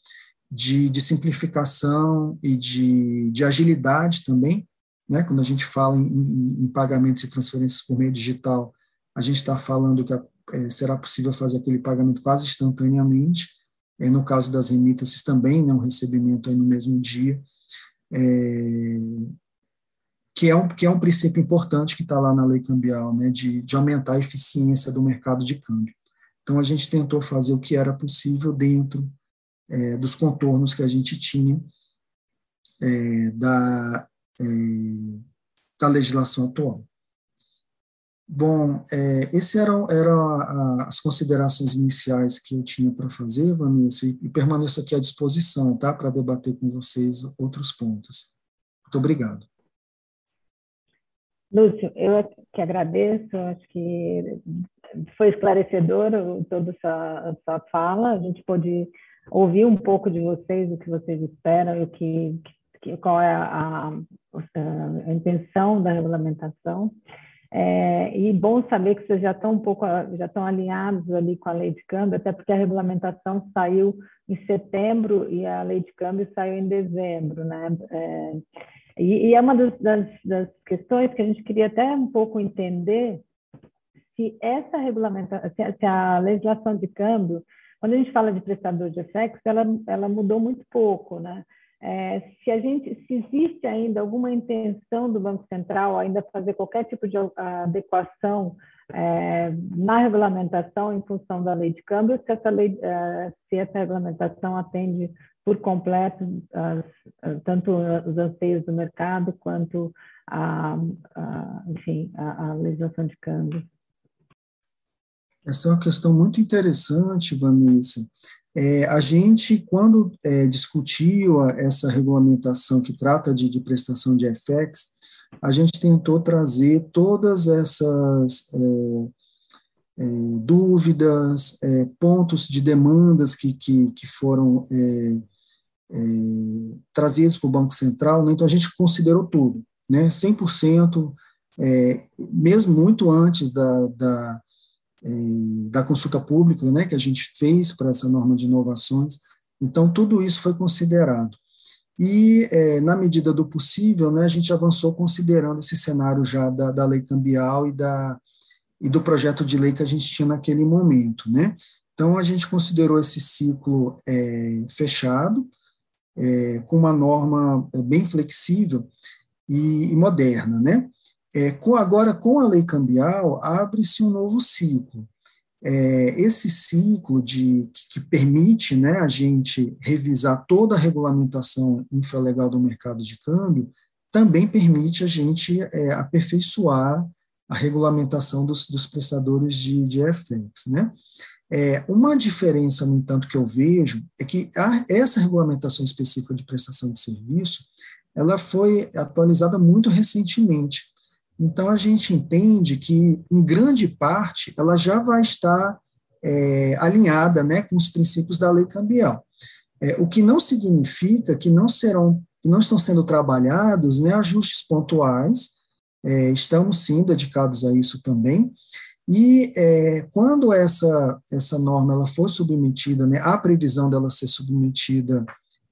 de, de simplificação e de, de agilidade também. Né, quando a gente fala em, em, pagamentos e transferências por meio digital, a gente está falando que a, será possível fazer aquele pagamento quase instantaneamente. É, no caso das remitas também, né, um recebimento no mesmo dia. É, que é um, que é um princípio importante que está lá na lei cambial, né, de, de aumentar a eficiência do mercado de câmbio. Então, a gente tentou fazer o que era possível dentro é, dos contornos que a gente tinha é, da, é, da legislação atual. Bom, é, essas eram, eram as considerações iniciais que eu tinha para fazer, Vanessa, e, permaneço aqui à disposição, tá, para debater com vocês outros pontos. Muito obrigado. Lúcio, eu que agradeço, acho que foi esclarecedor toda a sua fala, a gente pôde ouvir um pouco de vocês, o que vocês esperam, o que, que qual é a, a, a, intenção da regulamentação. É, e bom saber que vocês já estão um pouco já estão alinhados ali com a lei de câmbio, até porque a regulamentação saiu em setembro e a lei de câmbio saiu em dezembro, né? É, e, e é uma das, das, das, questões que a gente queria até um pouco entender se essa regulamentação, se a legislação de câmbio, quando a gente fala de prestador de FX, ela, ela mudou muito pouco, né? É, se a gente, se existe ainda alguma intenção do Banco Central ainda fazer qualquer tipo de adequação é, na regulamentação em função da lei de câmbio, se essa, lei, é, se essa regulamentação atende por completo as, tanto os anseios do mercado quanto a, a enfim, a, a, legislação de câmbio. Essa é uma questão muito interessante, Vanessa. É, a gente, quando é, discutiu essa regulamentação que trata de, de, prestação de FX, a gente tentou trazer todas essas é, é, dúvidas, é, pontos de demandas que, que, que foram é, trazidos para o Banco Central, né? então a gente considerou tudo, né? 100%, é, mesmo muito antes da, da, da consulta pública né, que a gente fez para essa norma de inovações, então tudo isso foi considerado. E, é, na medida do possível, né, a gente avançou considerando esse cenário já da, da lei cambial e da, e do projeto de lei que a gente tinha naquele momento, né? Então, a gente considerou esse ciclo é, fechado, é, com uma norma é, bem flexível e, e moderna, né? É, com, agora, com a lei cambial, abre-se um novo ciclo. É, esse ciclo de, que, que, permite né, a gente revisar toda a regulamentação infralegal do mercado de câmbio, também permite a gente é, aperfeiçoar a regulamentação dos, dos prestadores de, de FX. Né? É, uma diferença, no entanto, que eu vejo é que a, essa regulamentação específica de prestação de serviço ela foi atualizada muito recentemente. Então, a gente entende que, em grande parte, ela já vai estar é, alinhada né, com os princípios da lei cambial. É, o que não significa que não serão, que não estão sendo trabalhados né, ajustes pontuais é, estamos sim dedicados a isso também. E é, quando essa, essa norma ela for submetida, né, a previsão dela ser submetida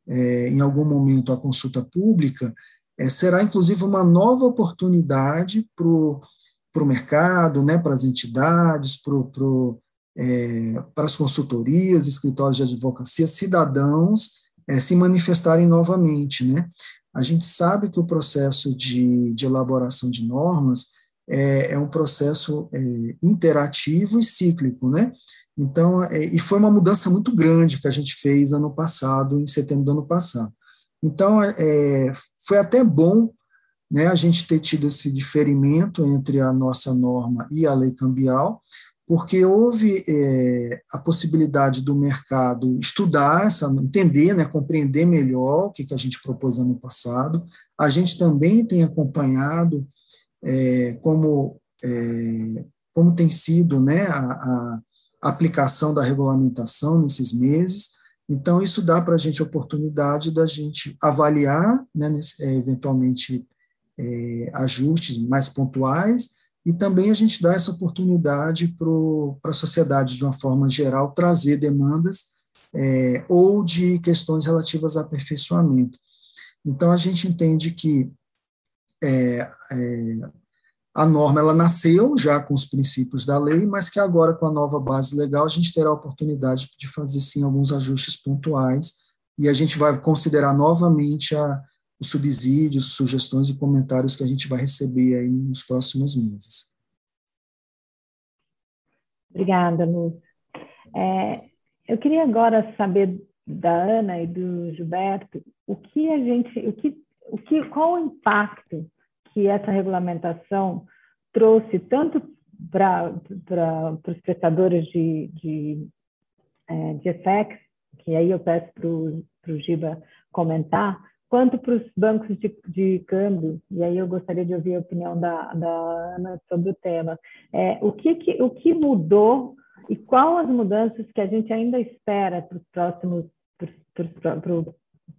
é, em algum momento à consulta pública, é, será inclusive uma nova oportunidade para o mercado, né, para as entidades, pro, é, para as consultorias, escritórios de advocacia, cidadãos é, se manifestarem novamente. Né? A gente sabe que o processo de, de elaboração de normas é, é um processo é, interativo e cíclico, né? Então, é, e foi uma mudança muito grande que a gente fez ano passado, em setembro do ano passado. Então, é, foi até bom né, a gente ter tido esse diferimento entre a nossa norma e a lei cambial, porque houve é, a possibilidade do mercado estudar, essa, entender, né, compreender melhor o que, que a gente propôs ano passado. A gente também tem acompanhado é, como, é, como tem sido né, a, a aplicação da regulamentação nesses meses. Então, isso dá para a gente a oportunidade da gente avaliar, né, é, eventualmente, é, ajustes mais pontuais, e também a gente dá essa oportunidade para a sociedade, de uma forma geral, trazer demandas é, ou de questões relativas a aperfeiçoamento. Então, a gente entende que é, é, a norma ela nasceu já com os princípios da lei, mas que agora, com a nova base legal, a gente terá a oportunidade de fazer, sim, alguns ajustes pontuais, e a gente vai considerar novamente a, os subsídios, sugestões e comentários que a gente vai receber aí nos próximos meses. Obrigada, Luz. É, eu queria agora saber da Ana e do Gilberto o que a gente, o que, o que, qual o impacto que essa regulamentação trouxe tanto para os prestadores de, de, é, de FX, que aí eu peço para o Giba comentar, quanto para os bancos de, de, câmbio, e aí eu gostaria de ouvir a opinião da, da Ana sobre o tema. É, o, que, que, o que mudou e quais as mudanças que a gente ainda espera para os próximos, para o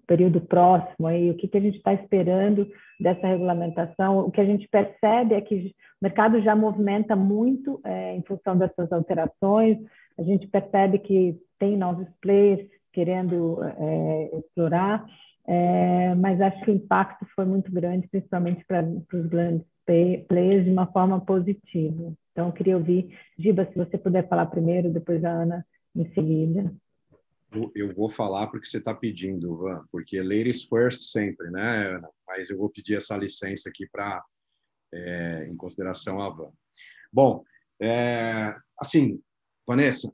período próximo aí, o que, que a gente está esperando dessa regulamentação. O que a gente percebe é que o mercado já movimenta muito é, em função dessas alterações, a gente percebe que tem novos players querendo é, explorar, é, mas acho que o impacto foi muito grande, principalmente para os grandes players, de uma forma positiva. Então, eu queria ouvir, Giba, se você puder falar primeiro, depois a Ana em seguida eu vou falar porque você está pedindo, Van, porque ladies first sempre, né, Ana? Mas eu vou pedir essa licença aqui para, é, em consideração a Van. Bom, é, assim, Vanessa,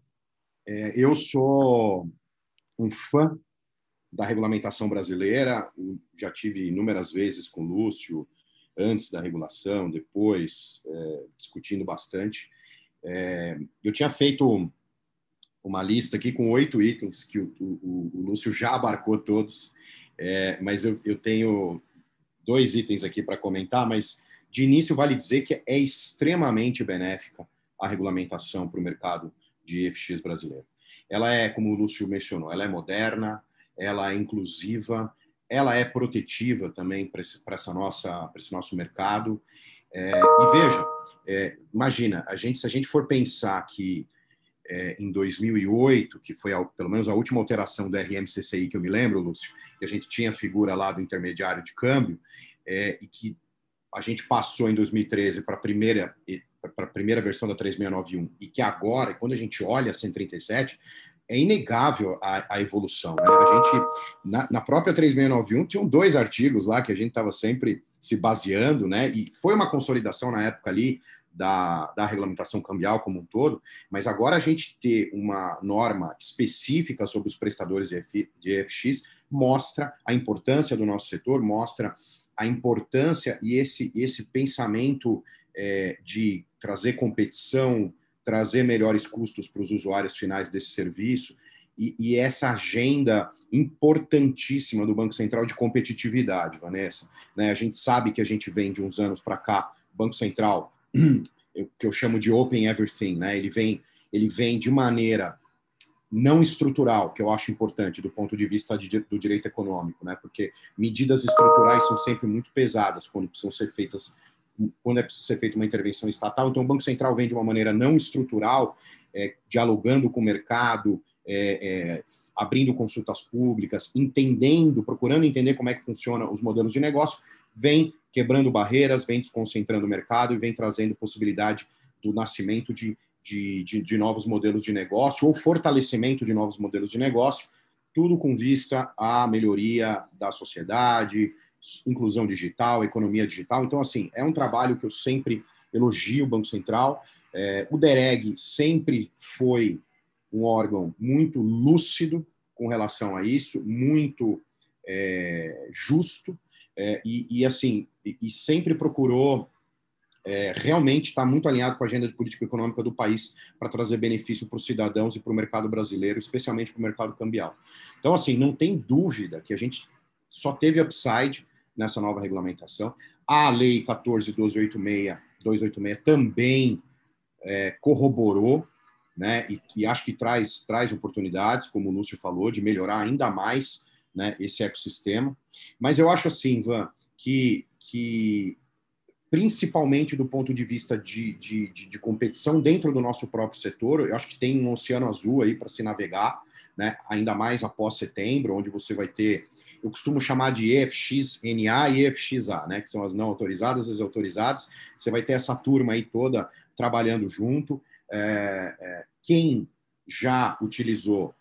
é, eu sou um fã da regulamentação brasileira, já tive inúmeras vezes com o Lúcio, antes da regulação, depois, é, discutindo bastante. É, eu tinha feito uma lista aqui com oito itens que o, o, o, Lúcio já abarcou todos, é, mas eu, eu tenho dois itens aqui para comentar, mas de início vale dizer que é extremamente benéfica a regulamentação para o mercado de FX brasileiro. Ela é, como o Lúcio mencionou, ela é moderna, ela é inclusiva, ela é protetiva também para esse, essa nossa, esse nosso mercado. É, e veja, é, imagina, a gente, se a gente for pensar que é, em 2008, que foi pelo menos a última alteração do RMCCI que eu me lembro, Lúcio, que a gente tinha a figura lá do intermediário de câmbio, é, e que a gente passou em 2013 para a primeira primeira versão da 3691 e que agora, quando a gente olha a 137, é inegável a, a evolução. Né? A gente, na, na, própria 3691, tinham dois artigos lá que a gente estava sempre se baseando, né? E foi uma consolidação na época ali da, da regulamentação cambial como um todo, mas agora a gente ter uma norma específica sobre os prestadores de, F, de FX mostra a importância do nosso setor, mostra a importância e esse, esse pensamento é, de trazer competição, trazer melhores custos para os usuários finais desse serviço e, e, essa agenda importantíssima do Banco Central de competitividade, Vanessa. Né? A gente sabe que a gente vem de uns anos para cá, Banco Central [CLEARS THROAT] que eu chamo de open everything, né? Ele vem, ele vem de maneira não estrutural, que eu acho importante do ponto de vista de, do direito econômico, né? Porque medidas estruturais são sempre muito pesadas quando precisam ser feitas quando é preciso ser feita uma intervenção estatal. Então, o Banco Central vem de uma maneira não estrutural, é, dialogando com o mercado, é, é, abrindo consultas públicas, entendendo, procurando entender como é que funcionam os modelos de negócio, vem quebrando barreiras, vem desconcentrando o mercado e vem trazendo possibilidade do nascimento de, de, de, de novos modelos de negócio ou fortalecimento de novos modelos de negócio, tudo com vista à melhoria da sociedade, inclusão digital, economia digital. Então, assim, é um trabalho que eu sempre elogio o Banco Central. É, o DEREG sempre foi um órgão muito lúcido com relação a isso, muito é, justo é, e, e, assim e, sempre procurou é, realmente estar muito alinhado com a agenda de política econômica do país para trazer benefício para os cidadãos e para o mercado brasileiro, especialmente para o mercado cambial. Então, assim, não tem dúvida que a gente só teve upside nessa nova regulamentação. A Lei 14.286 286 também é, corroborou né? E, e, acho que traz, traz oportunidades, como o Lúcio falou, de melhorar ainda mais né, esse ecossistema. Mas eu acho assim, Van, que, que principalmente do ponto de vista de, de, de, de competição dentro do nosso próprio setor, eu acho que tem um oceano azul aí para se navegar, né? ainda mais após setembro, onde você vai ter eu costumo chamar de EFXNA e EFXA, né, que são as não autorizadas, as autorizadas. Você vai ter essa turma aí toda trabalhando junto é, é, quem já utilizou,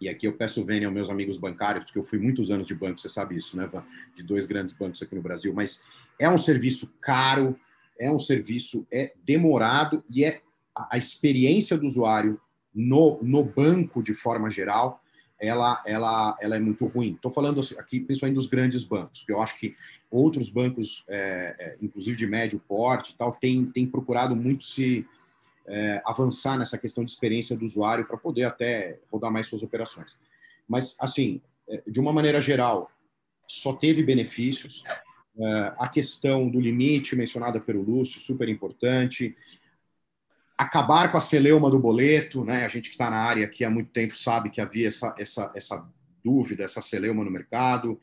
e aqui eu peço vênia aos meus amigos bancários, porque eu fui muitos anos de banco, você sabe isso, né, Van? De dois grandes bancos aqui no Brasil, mas é um serviço caro, é um serviço é demorado e é a, experiência do usuário no, no banco de forma geral ela, ela, ela é muito ruim. Estou falando aqui principalmente dos grandes bancos, porque eu acho que outros bancos, é, é, inclusive de médio porte, tal, têm, têm procurado muito se é, avançar nessa questão de experiência do usuário para poder até rodar mais suas operações. Mas, assim, é, de uma maneira geral, só teve benefícios. É, a questão do limite mencionada pelo Lúcio, super importante. Acabar com a celeuma do boleto, né? A gente que está na área aqui há muito tempo sabe que havia essa, essa, essa dúvida, essa celeuma no mercado.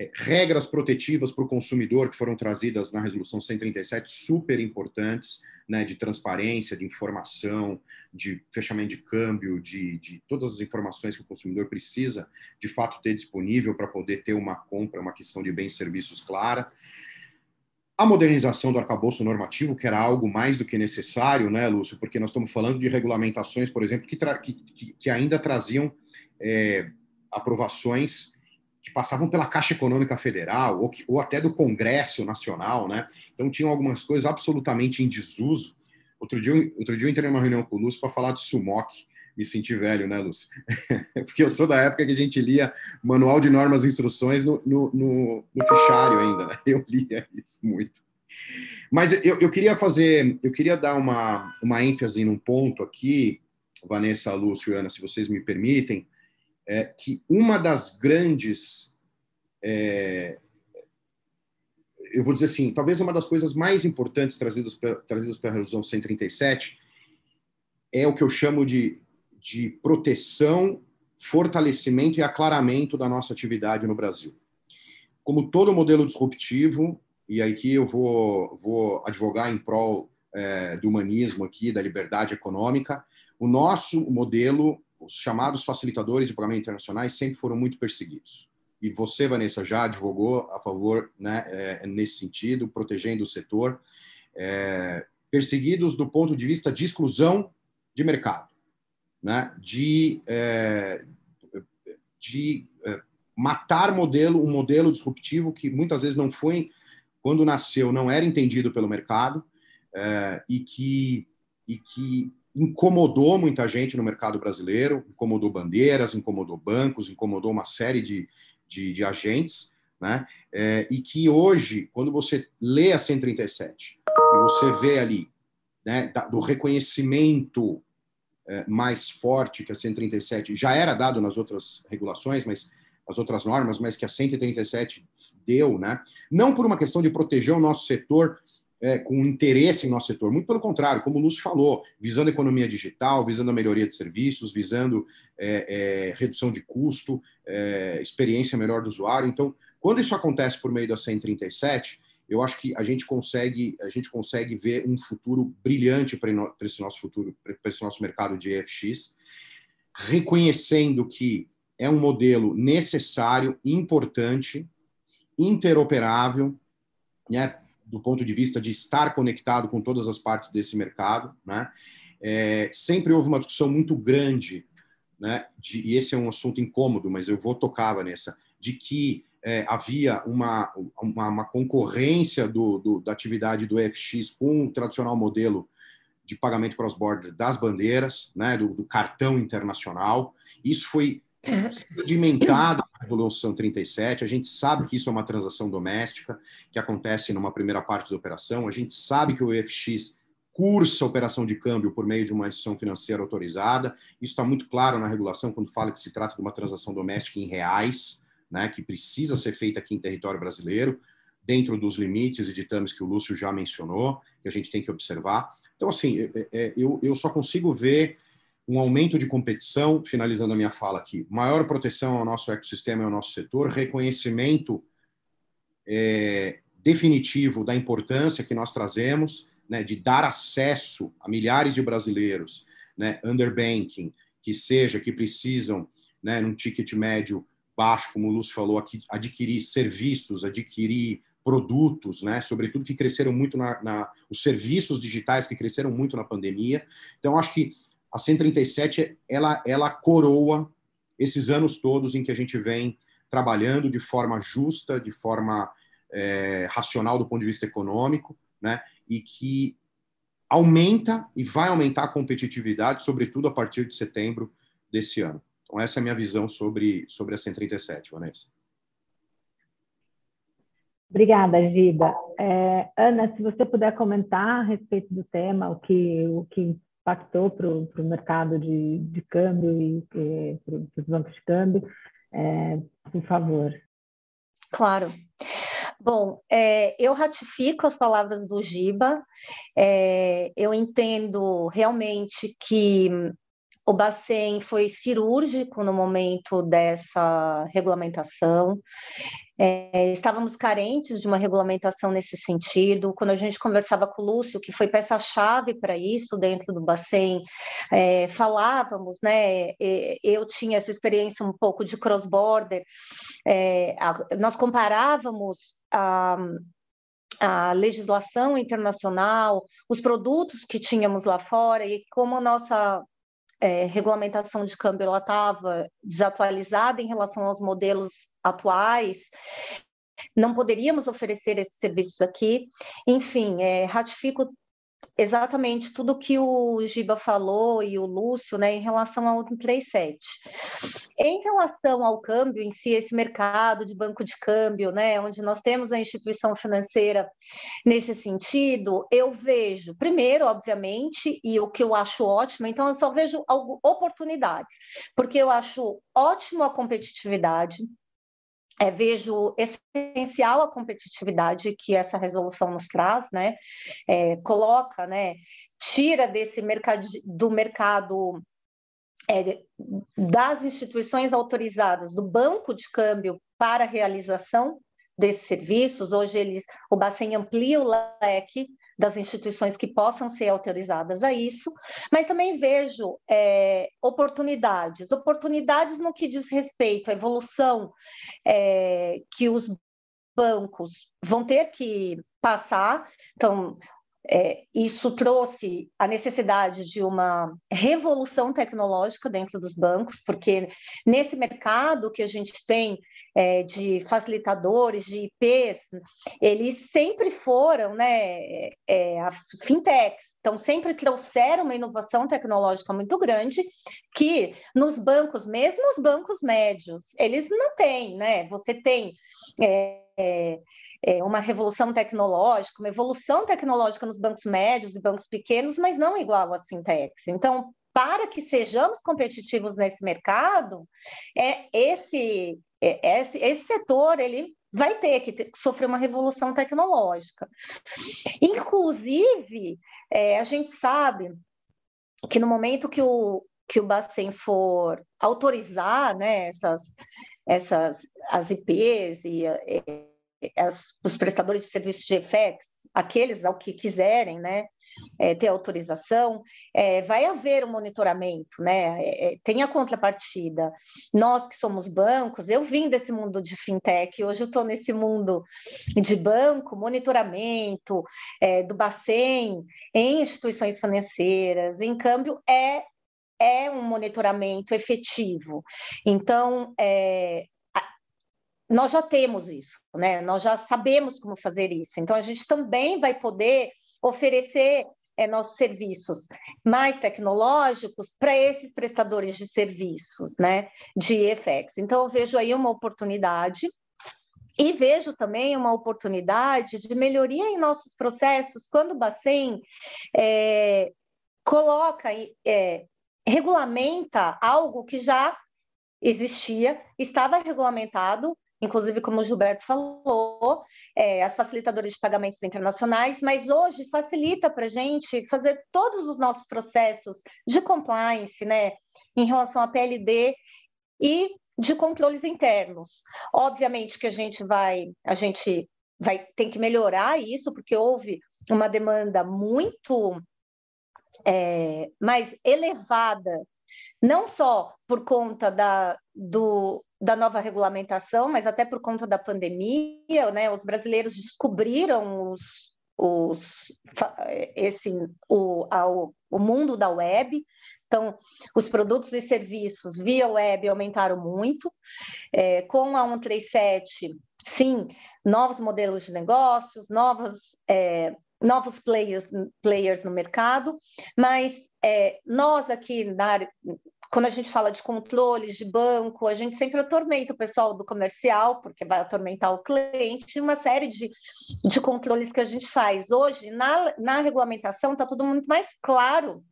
É, regras protetivas para o consumidor que foram trazidas na resolução 137, super importantes né, de transparência, de informação, de fechamento de câmbio, de, de todas as informações que o consumidor precisa de fato ter disponível para poder ter uma compra, uma questão de bens e serviços clara. A modernização do arcabouço normativo, que era algo mais do que necessário, né, Lúcio? Porque nós estamos falando de regulamentações, por exemplo, que, que, que ainda traziam é, aprovações que passavam pela Caixa Econômica Federal ou, que, ou até do Congresso Nacional, né? Então tinham algumas coisas absolutamente em desuso. Outro dia, outro dia eu entrei numa reunião com o Lúcio para falar de SUMOC. Me senti velho, né, Lúcio? [LAUGHS] Porque eu sou da época que a gente lia Manual de Normas e Instruções no, no, no, no fichário ainda, né? Eu lia isso muito. Mas eu, eu queria fazer, eu queria dar uma, uma ênfase num ponto aqui, Vanessa, Lúcio e Ana, se vocês me permitem, é que uma das grandes. É, eu vou dizer assim, talvez uma das coisas mais importantes trazidas, trazidas pela Resolução 137 é o que eu chamo de, de proteção, fortalecimento e aclaramento da nossa atividade no Brasil. Como todo modelo disruptivo, e aqui eu vou, vou advogar em prol é, do humanismo aqui, da liberdade econômica, o nosso modelo os chamados facilitadores de pagamento internacionais sempre foram muito perseguidos. E você, Vanessa, já advogou a favor né, é, nesse sentido, protegendo o setor. É, perseguidos do ponto de vista de exclusão de mercado, né, de, é, de é, matar modelo, um modelo disruptivo que muitas vezes não foi, quando nasceu, não era entendido pelo mercado é, e que, e que incomodou muita gente no mercado brasileiro, incomodou bandeiras, incomodou bancos, incomodou uma série de, de, de agentes, né? É, e que hoje, quando você lê a 137 e você vê ali né, do reconhecimento é, mais forte que a 137 já era dado nas outras regulações, mas as outras normas, mas que a 137 deu, né? Não por uma questão de proteger o nosso setor é, com interesse em nosso setor. Muito pelo contrário, como o Lúcio falou, visando economia digital, visando a melhoria de serviços, visando é, é, redução de custo, é, experiência melhor do usuário. Então, quando isso acontece por meio da 137, eu acho que a gente consegue, a gente consegue ver um futuro brilhante para esse nosso futuro, para esse nosso mercado de EFX, reconhecendo que é um modelo necessário, importante, interoperável, né, do ponto de vista de estar conectado com todas as partes desse mercado, né? É, sempre houve uma discussão muito grande, né? De, e esse é um assunto incômodo, mas eu vou tocar nessa, de que é, havia uma, uma, uma concorrência do, do, da atividade do FX com o tradicional modelo de pagamento cross-border das bandeiras, né, do, do, cartão internacional. Isso foi sedimentado na Revolução 37. A gente sabe que isso é uma transação doméstica que acontece numa primeira parte da operação. A gente sabe que o EFX cursa a operação de câmbio por meio de uma instituição financeira autorizada. Isso está muito claro na regulação quando fala que se trata de uma transação doméstica em reais né, que precisa ser feita aqui em território brasileiro, dentro dos limites e ditames que o Lúcio já mencionou, que a gente tem que observar. Então, assim, é, é, é, eu, eu só consigo ver um aumento de competição, finalizando a minha fala aqui, maior proteção ao nosso ecossistema e ao nosso setor, reconhecimento é, definitivo da importância que nós trazemos, né, de dar acesso a milhares de brasileiros, né, underbanking, que seja, que precisam, né, num ticket médio baixo, como o Lúcio falou, aqui, adquirir serviços, adquirir produtos, né, sobretudo que cresceram muito na, na, os serviços digitais que cresceram muito na pandemia. Então acho que a 137 ela ela coroa esses anos todos em que a gente vem trabalhando de forma justa, de forma é, racional do ponto de vista econômico, né, e que aumenta e vai aumentar a competitividade, sobretudo a partir de setembro desse ano. Então, essa é a minha visão sobre, sobre a 137, Vanessa. Obrigada, Gida. É, Ana, se você puder comentar a respeito do tema, o que, o que impactou para o mercado de, de câmbio e, e para os bancos de câmbio, é, por favor. Claro. Bom, é, eu ratifico as palavras do Giba. É, eu entendo realmente que o Bacen foi cirúrgico no momento dessa regulamentação. É, estávamos carentes de uma regulamentação nesse sentido. Quando a gente conversava com o Lúcio, que foi peça-chave para isso dentro do Bacen, é, falávamos, né? Eu tinha essa experiência um pouco de cross-border. É, nós comparávamos a a legislação internacional, os produtos que tínhamos lá fora e como a nossa é, regulamentação de câmbio estava desatualizada em relação aos modelos atuais, não poderíamos oferecer esses serviços aqui. Enfim, é, ratifico exatamente tudo que o Giba falou e o Lúcio, né, em relação ao 137. Em relação ao câmbio em si, esse mercado de banco de câmbio, né, onde nós temos a instituição financeira nesse sentido, eu vejo, primeiro, obviamente, e o que eu acho ótimo, então eu só vejo oportunidades, porque eu acho ótimo a competitividade, é, vejo essencial a competitividade que essa resolução nos traz, né? É, coloca, né? Tira desse mercado do mercado é, das instituições autorizadas do banco de câmbio para a realização desses serviços. Hoje eles, o Bacen amplia o leque das instituições que possam ser autorizadas a isso, mas também vejo é, oportunidades, oportunidades no que diz respeito à evolução é, que os bancos vão ter que passar. Então, é, isso trouxe a necessidade de uma revolução tecnológica dentro dos bancos, porque nesse mercado que a gente tem é, de facilitadores, de IPs, eles sempre foram né, é, a fintechs, então sempre trouxeram uma inovação tecnológica muito grande que nos bancos, mesmo os bancos médios, eles não têm, né? Você tem é, é uma revolução tecnológica, uma evolução tecnológica nos bancos médios e bancos pequenos, mas não igual às fintechs. Então, para que sejamos competitivos nesse mercado, é esse, é, esse, esse setor ele vai ter que ter, sofrer uma revolução tecnológica. Inclusive, é, a gente sabe que no momento que o, que o Bacen for autorizar né, essas, essas as IPs e, as, os prestadores de serviços de FX, aqueles ao que quiserem, né, é, ter autorização, é, vai haver um monitoramento, né, é, é, tem a contrapartida. Nós que somos bancos, eu vim desse mundo de fintech, hoje eu estou nesse mundo de banco, monitoramento é, do Bacen em instituições financeiras, em câmbio, é é um monitoramento efetivo. Então, é, nós já temos isso, né? Nós já sabemos como fazer isso. Então, a gente também vai poder oferecer é, nossos serviços mais tecnológicos para esses prestadores de serviços, né? De EFX. Então, eu vejo aí uma oportunidade. E vejo também uma oportunidade de melhoria em nossos processos quando o Bacen é, coloca, é, regulamenta algo que já existia, estava regulamentado inclusive como o Gilberto falou, é, as facilitadoras de pagamentos internacionais, mas hoje facilita para a gente fazer todos os nossos processos de compliance, né, em relação à PLD e de controles internos. Obviamente que a gente vai, a gente vai ter que melhorar isso, porque houve uma demanda muito é, mais elevada, não só por conta da, do, da nova regulamentação, mas até por conta da pandemia, né, os brasileiros descobriram os, os, esse, o, o mundo da web. Então, os produtos e serviços via web aumentaram muito. É, com a 137, sim, novos modelos de negócios, novos, é, novos players, players no mercado, mas é, nós aqui na quando a gente fala de controles de banco, a gente sempre atormenta o pessoal do comercial, porque vai atormentar o cliente, uma série de, de controles que a gente faz. Hoje, na, na regulamentação, está tudo muito mais claro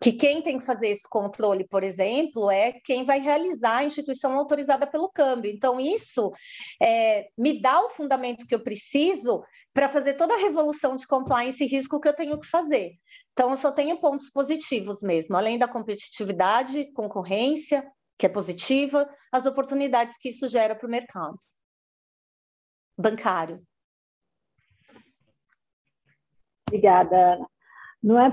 que quem tem que fazer esse controle, por exemplo, é quem vai realizar a instituição autorizada pelo câmbio. Então, isso é, me dá o fundamento que eu preciso para fazer toda a revolução de compliance e risco que eu tenho que fazer. Então, eu só tenho pontos positivos mesmo, além da competitividade, concorrência, que é positiva, as oportunidades que isso gera para o mercado bancário. Obrigada. Não é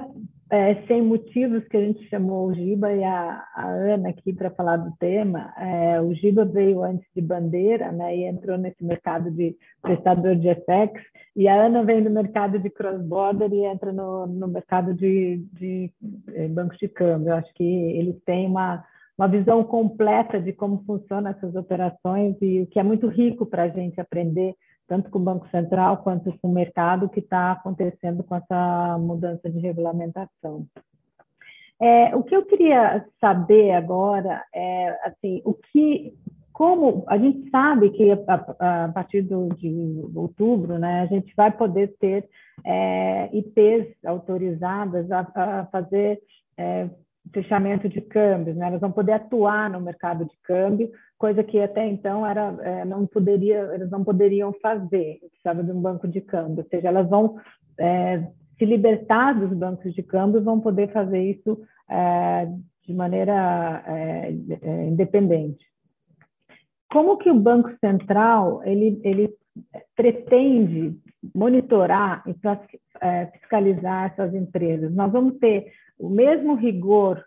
é, sem motivos que a gente chamou o Giba e a, a Ana aqui para falar do tema. É, o Giba veio antes de Bandeira né, e entrou nesse mercado de prestador de FX, e a Ana vem do mercado de cross-border e entra no, no mercado de, de, de eh, bancos de câmbio. Eu acho que eles têm uma, uma visão completa de como funcionam essas operações e o que é muito rico para a gente aprender tanto com o Banco Central quanto com o mercado que está acontecendo com essa mudança de regulamentação. É, o que eu queria saber agora é assim, o que, como a gente sabe que a, a partir do, de outubro, né, a gente vai poder ter é, IPs autorizadas a, a fazer é, fechamento de câmbios, né? elas vão poder atuar no mercado de câmbio, coisa que até então era, é, não poderia, elas não poderiam fazer, precisava de um banco de câmbio, ou seja, elas vão é, se libertar dos bancos de câmbio, vão poder fazer isso é, de maneira é, é, independente. Como que o Banco Central ele, ele pretende monitorar e é, fiscalizar essas empresas? Nós vamos ter o mesmo rigor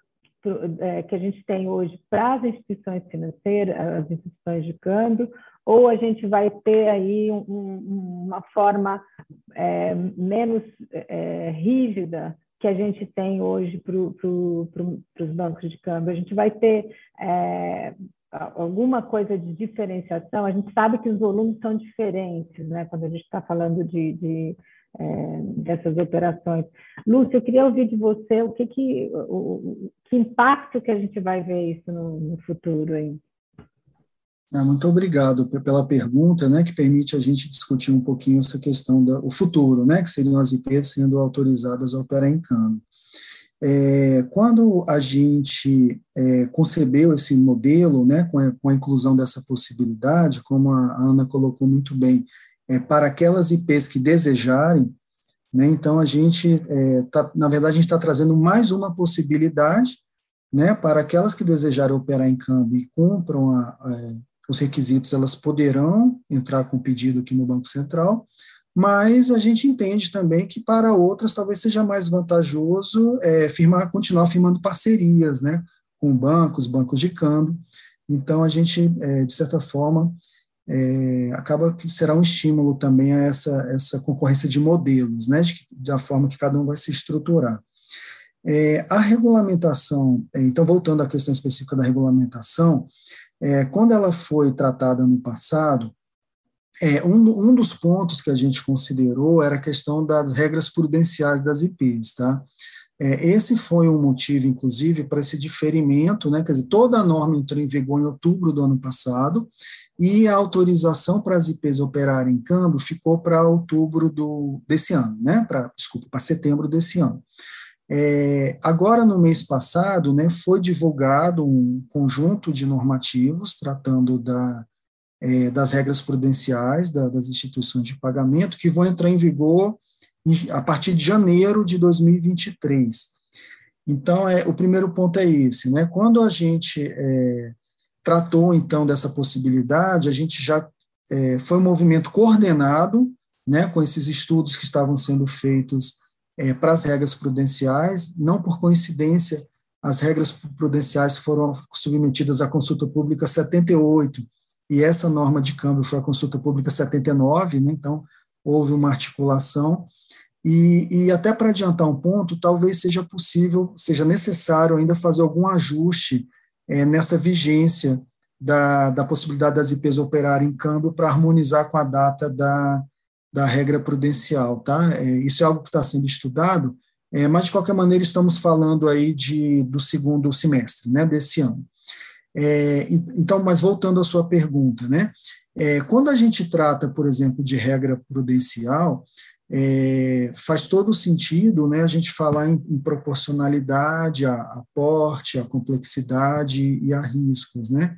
é, que a gente tem hoje para as instituições financeiras, as instituições de câmbio, ou a gente vai ter aí um, uma forma é, menos é, rígida que a gente tem hoje para pro, pro, os bancos de câmbio. A gente vai ter é, alguma coisa de diferenciação. A gente sabe que os volumes são diferentes, né? Quando a gente está falando de, de é, dessas operações. Lúcia, eu queria ouvir de você o que, que, o, que impacto que a gente vai ver isso no, no futuro aí. Ah, muito obrigado pela pergunta, né, que permite a gente discutir um pouquinho essa questão do futuro, né, que seriam as IPs sendo autorizadas a operar em câmbio. É, quando a gente é, concebeu esse modelo, né, com a, com a, inclusão dessa possibilidade, como a Ana colocou muito bem, é, para aquelas IPs que desejarem, né, então a gente, é, tá, na verdade, a gente está trazendo mais uma possibilidade né, para aquelas que desejarem operar em câmbio e cumpram a, a, os requisitos, elas poderão entrar com pedido aqui no Banco Central, mas a gente entende também que para outras talvez seja mais vantajoso é, firmar, continuar firmando parcerias, né, com bancos, bancos de câmbio. Então a gente, é, de certa forma, é, acaba que será um estímulo também a essa, essa concorrência de modelos, né, de, da forma que cada um vai se estruturar. É, a regulamentação, é, então voltando à questão específica da regulamentação, é, quando ela foi tratada no passado, é, um, um, dos pontos que a gente considerou era a questão das regras prudenciais das IPs, tá? É, esse foi um motivo, inclusive, para esse diferimento, né? Quer dizer, toda a norma entrou em vigor em outubro do ano passado e a autorização para as IPs operarem em câmbio ficou para outubro do, desse ano, né? Para, desculpa, para setembro desse ano. É, agora, no mês passado, né, foi divulgado um conjunto de normativos tratando da, é, das regras prudenciais da, das instituições de pagamento, que vão entrar em vigor a partir de janeiro de 2023. Então, é, o primeiro ponto é esse, né? Quando a gente é, tratou, então, dessa possibilidade, a gente já é, foi um movimento coordenado, né, com esses estudos que estavam sendo feitos é, para as regras prudenciais, não por coincidência, as regras prudenciais foram submetidas à consulta pública 78, e essa norma de câmbio foi a consulta pública 79, né, então houve uma articulação, e, e até para adiantar um ponto, talvez seja possível, seja necessário ainda fazer algum ajuste é, nessa vigência da, da possibilidade das IPs operarem em câmbio para harmonizar com a data da, da regra prudencial, tá? É, isso é algo que está sendo estudado, é, mas de qualquer maneira estamos falando aí de, do segundo semestre, né, desse ano. É, então, mas voltando à sua pergunta, né, é, quando a gente trata, por exemplo, de regra prudencial, é, faz todo sentido né, a gente falar em, em proporcionalidade a, a, porte, a complexidade e a riscos. Né?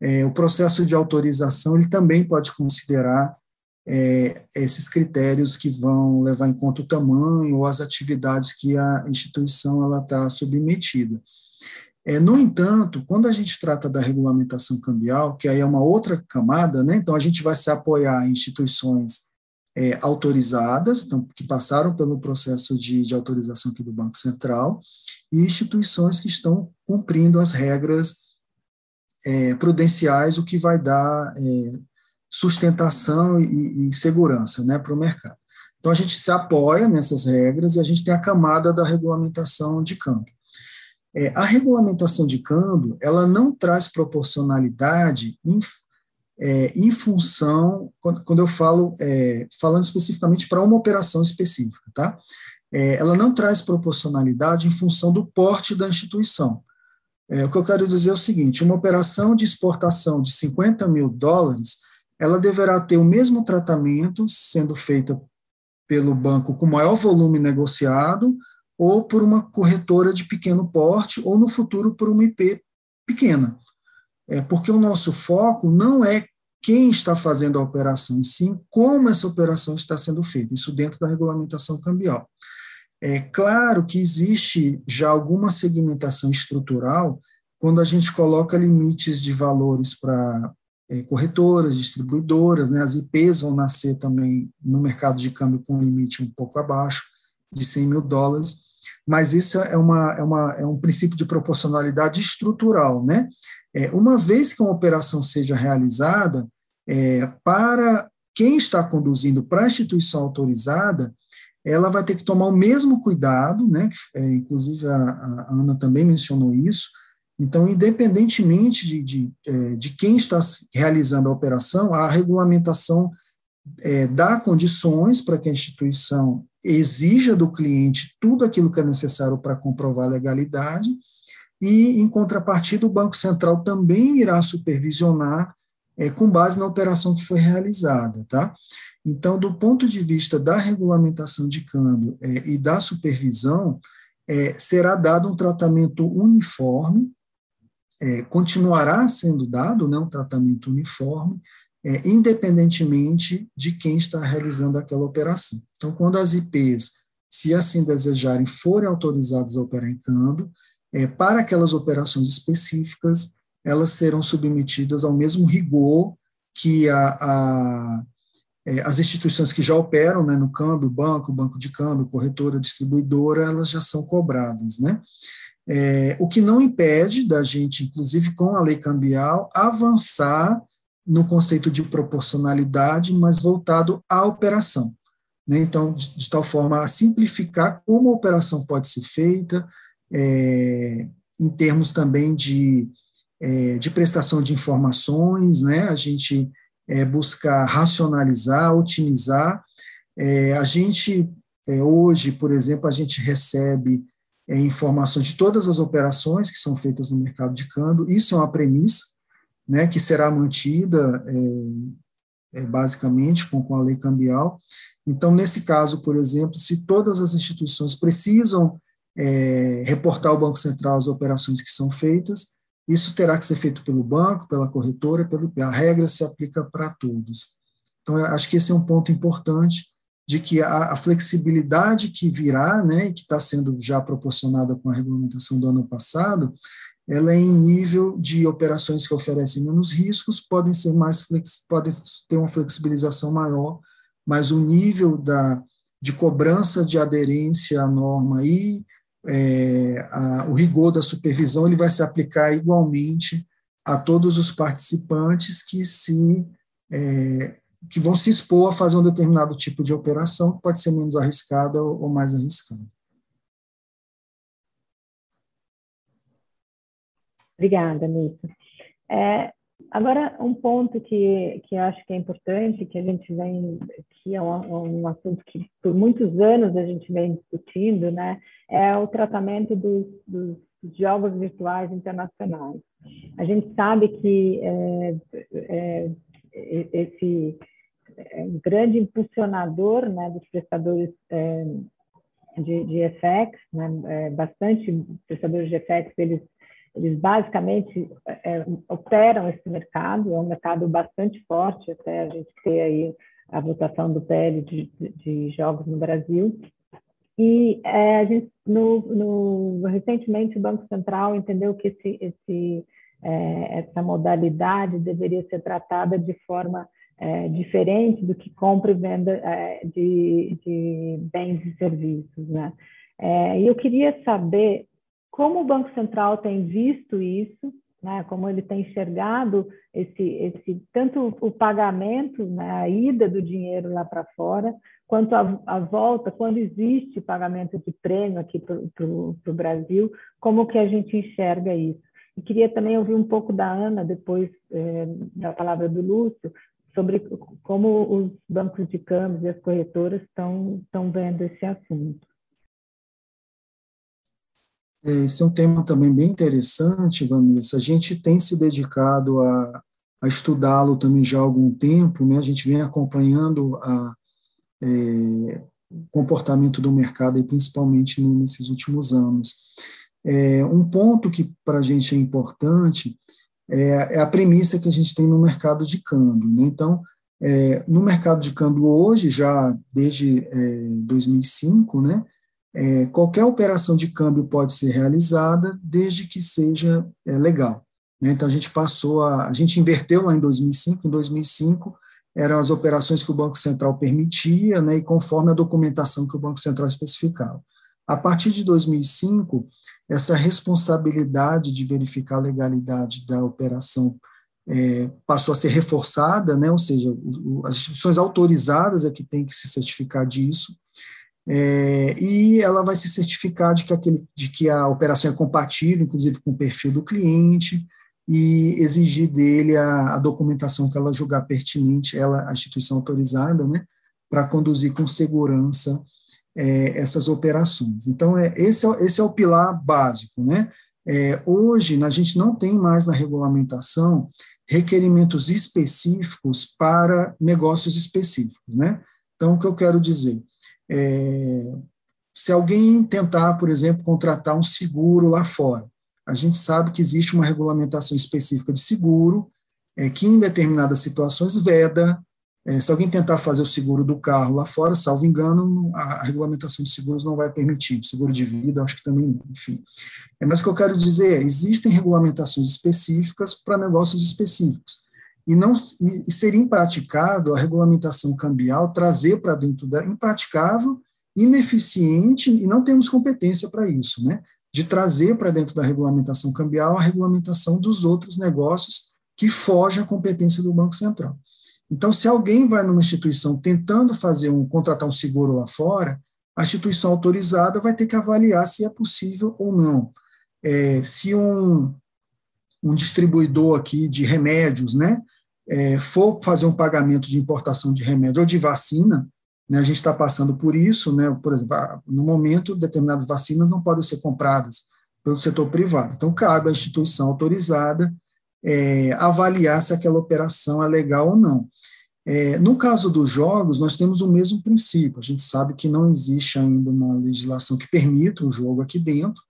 É, o processo de autorização ele também pode considerar é, esses critérios que vão levar em conta o tamanho ou as atividades que a instituição está submetida. É, no entanto, quando a gente trata da regulamentação cambial, que aí é uma outra camada, né, então a gente vai se apoiar em instituições é, autorizadas, então, que passaram pelo processo de, de autorização aqui do Banco Central, e instituições que estão cumprindo as regras é, prudenciais, o que vai dar é, sustentação e, e segurança né, para o mercado. Então, a gente se apoia nessas regras e a gente tem a camada da regulamentação de câmbio. É, a regulamentação de câmbio, ela não traz proporcionalidade é, em função, quando, quando eu falo, é, falando especificamente para uma operação específica, tá? É, ela não traz proporcionalidade em função do porte da instituição. É, o que eu quero dizer é o seguinte: uma operação de exportação de 50 mil dólares, ela deverá ter o mesmo tratamento sendo feita pelo banco com maior volume negociado ou por uma corretora de pequeno porte ou no futuro por uma IP pequena. É porque o nosso foco não é quem está fazendo a operação, sim como essa operação está sendo feita, isso dentro da regulamentação cambial. É claro que existe já alguma segmentação estrutural quando a gente coloca limites de valores para é, corretoras, distribuidoras, né, as IPs vão nascer também no mercado de câmbio com um limite um pouco abaixo de 100 mil dólares, mas isso é, uma, é, uma, é um princípio de proporcionalidade estrutural. Né? É, uma vez que uma operação seja realizada, é, para quem está conduzindo para a instituição autorizada, ela vai ter que tomar o mesmo cuidado, né, que, é, inclusive a, a Ana também mencionou isso, então, independentemente de, de, é, de quem está realizando a operação, a regulamentação é, dá condições para que a instituição exija do cliente tudo aquilo que é necessário para comprovar a legalidade, e, em contrapartida, o Banco Central também irá supervisionar é, com base na operação que foi realizada. Tá? Então, do ponto de vista da regulamentação de câmbio é, e da supervisão, é, será dado um tratamento uniforme é, continuará sendo dado né, um tratamento uniforme, é, independentemente de quem está realizando aquela operação. Então, quando as IPs, se assim desejarem, forem autorizadas a operar em câmbio, é, para aquelas operações específicas, elas serão submetidas ao mesmo rigor que a, a, é, as instituições que já operam né, no câmbio, banco, banco de câmbio, corretora, distribuidora, elas já são cobradas. Né? É, o que não impede da gente, inclusive com a lei cambial, avançar no conceito de proporcionalidade, mas voltado à operação. Né? Então, de, de, tal forma a simplificar como a operação pode ser feita, é, em termos também de, é, de prestação de informações, né? a gente é, buscar racionalizar, otimizar. É, a gente, é, hoje, por exemplo, a gente recebe é, informações de todas as operações que são feitas no mercado de câmbio, isso é uma premissa, né, que será mantida basicamente com, com a lei cambial. Então, nesse caso, por exemplo, se todas as instituições precisam é, reportar ao Banco Central as operações que são feitas, isso terá que ser feito pelo banco, pela corretora, pelo, a regra se aplica para todos. Então, acho que esse é um ponto importante de que a, a flexibilidade que virá, né, que está sendo já proporcionada com a regulamentação do ano passado, ela é em nível de operações que oferecem menos riscos, podem ser mais flex, podem ter uma flexibilização maior, mas o nível da, de cobrança de aderência à norma e é, a, o rigor da supervisão ele vai se aplicar igualmente a todos os participantes que se é, que vão se expor a fazer um determinado tipo de operação que pode ser menos arriscada ou, mais arriscada. Obrigada, Nito. É, agora, um ponto que, que eu acho que é importante, que a gente vem, que é um, um assunto que por muitos anos a gente vem discutindo, né, é o tratamento dos, dos jogos virtuais internacionais. A gente sabe que é, é, esse é grande impulsionador né, dos prestadores é, de, de FX, né, é, bastante prestadores de FX, eles, eles basicamente é, operam esse mercado, é um mercado bastante forte, até a gente ter aí a votação do PL de, de jogos no Brasil, e é, a gente, no, no, recentemente, o Banco Central entendeu que esse, esse, é, essa modalidade deveria ser tratada de forma é, diferente do que compra e venda é, de, de, bens e serviços. Né? É, e eu queria saber como o Banco Central tem visto isso, né, como ele tem enxergado esse, esse tanto o pagamento, né, a ida do dinheiro lá para fora, quanto a, a, volta, quando existe pagamento de prêmio aqui para o Brasil, como que a gente enxerga isso. E queria também ouvir um pouco da Ana, depois é, da palavra do Lúcio, sobre como os bancos de câmbios e as corretoras estão, estão vendo esse assunto. Esse é um tema também bem interessante, Vanessa. A gente tem se dedicado a, a estudá-lo também já há algum tempo, né? A gente vem acompanhando a, é, o comportamento do mercado, e principalmente nesses últimos anos. É, um ponto que para a gente é importante é, é, a premissa que a gente tem no mercado de câmbio. Né? Então, é, no mercado de câmbio hoje, já desde 2005, é, né, é, qualquer operação de câmbio pode ser realizada desde que seja é, legal. Né? Então, a gente passou a, a gente inverteu lá em 2005, em 2005 eram as operações que o Banco Central permitia, né, e conforme a documentação que o Banco Central especificava. A partir de 2005, essa responsabilidade de verificar a legalidade da operação é, passou a ser reforçada, né, ou seja, o, as instituições autorizadas é que têm que se certificar disso, é, e ela vai se certificar de que, aquele, de que a operação é compatível, inclusive com o perfil do cliente, e exigir dele a, a documentação que ela julgar pertinente, ela, a instituição autorizada, né, para conduzir com segurança é, essas operações. Então, é, esse, é, esse é o pilar básico. Né? É, hoje, a gente não tem mais na regulamentação requerimentos específicos para negócios específicos. Né? Então, o que eu quero dizer? É, se alguém tentar, por exemplo, contratar um seguro lá fora, a gente sabe que existe uma regulamentação específica de seguro, é, que em determinadas situações veda é, se alguém tentar fazer o seguro do carro lá fora, salvo engano, a, a regulamentação de seguros não vai permitir. Seguro de vida, acho que também, enfim. É, mas o que eu quero dizer é, existem regulamentações específicas para negócios específicos. E, não, e, seria impraticável a regulamentação cambial trazer para dentro da. impraticável, ineficiente, e não temos competência para isso, né? De trazer para dentro da regulamentação cambial a regulamentação dos outros negócios que fogem à competência do Banco Central. Então, se alguém vai numa instituição tentando fazer um contratar um seguro lá fora, a instituição autorizada vai ter que avaliar se é possível ou não. É, se um, um distribuidor aqui de remédios, né, é, for fazer um pagamento de importação de remédio ou de vacina, né, a gente está passando por isso, né, por exemplo, no momento determinadas vacinas não podem ser compradas pelo setor privado. Então, cabe à instituição autorizada é, avaliar se aquela operação é legal ou não. É, no caso dos jogos, nós temos o mesmo princípio. A gente sabe que não existe ainda uma legislação que permita o jogo aqui dentro,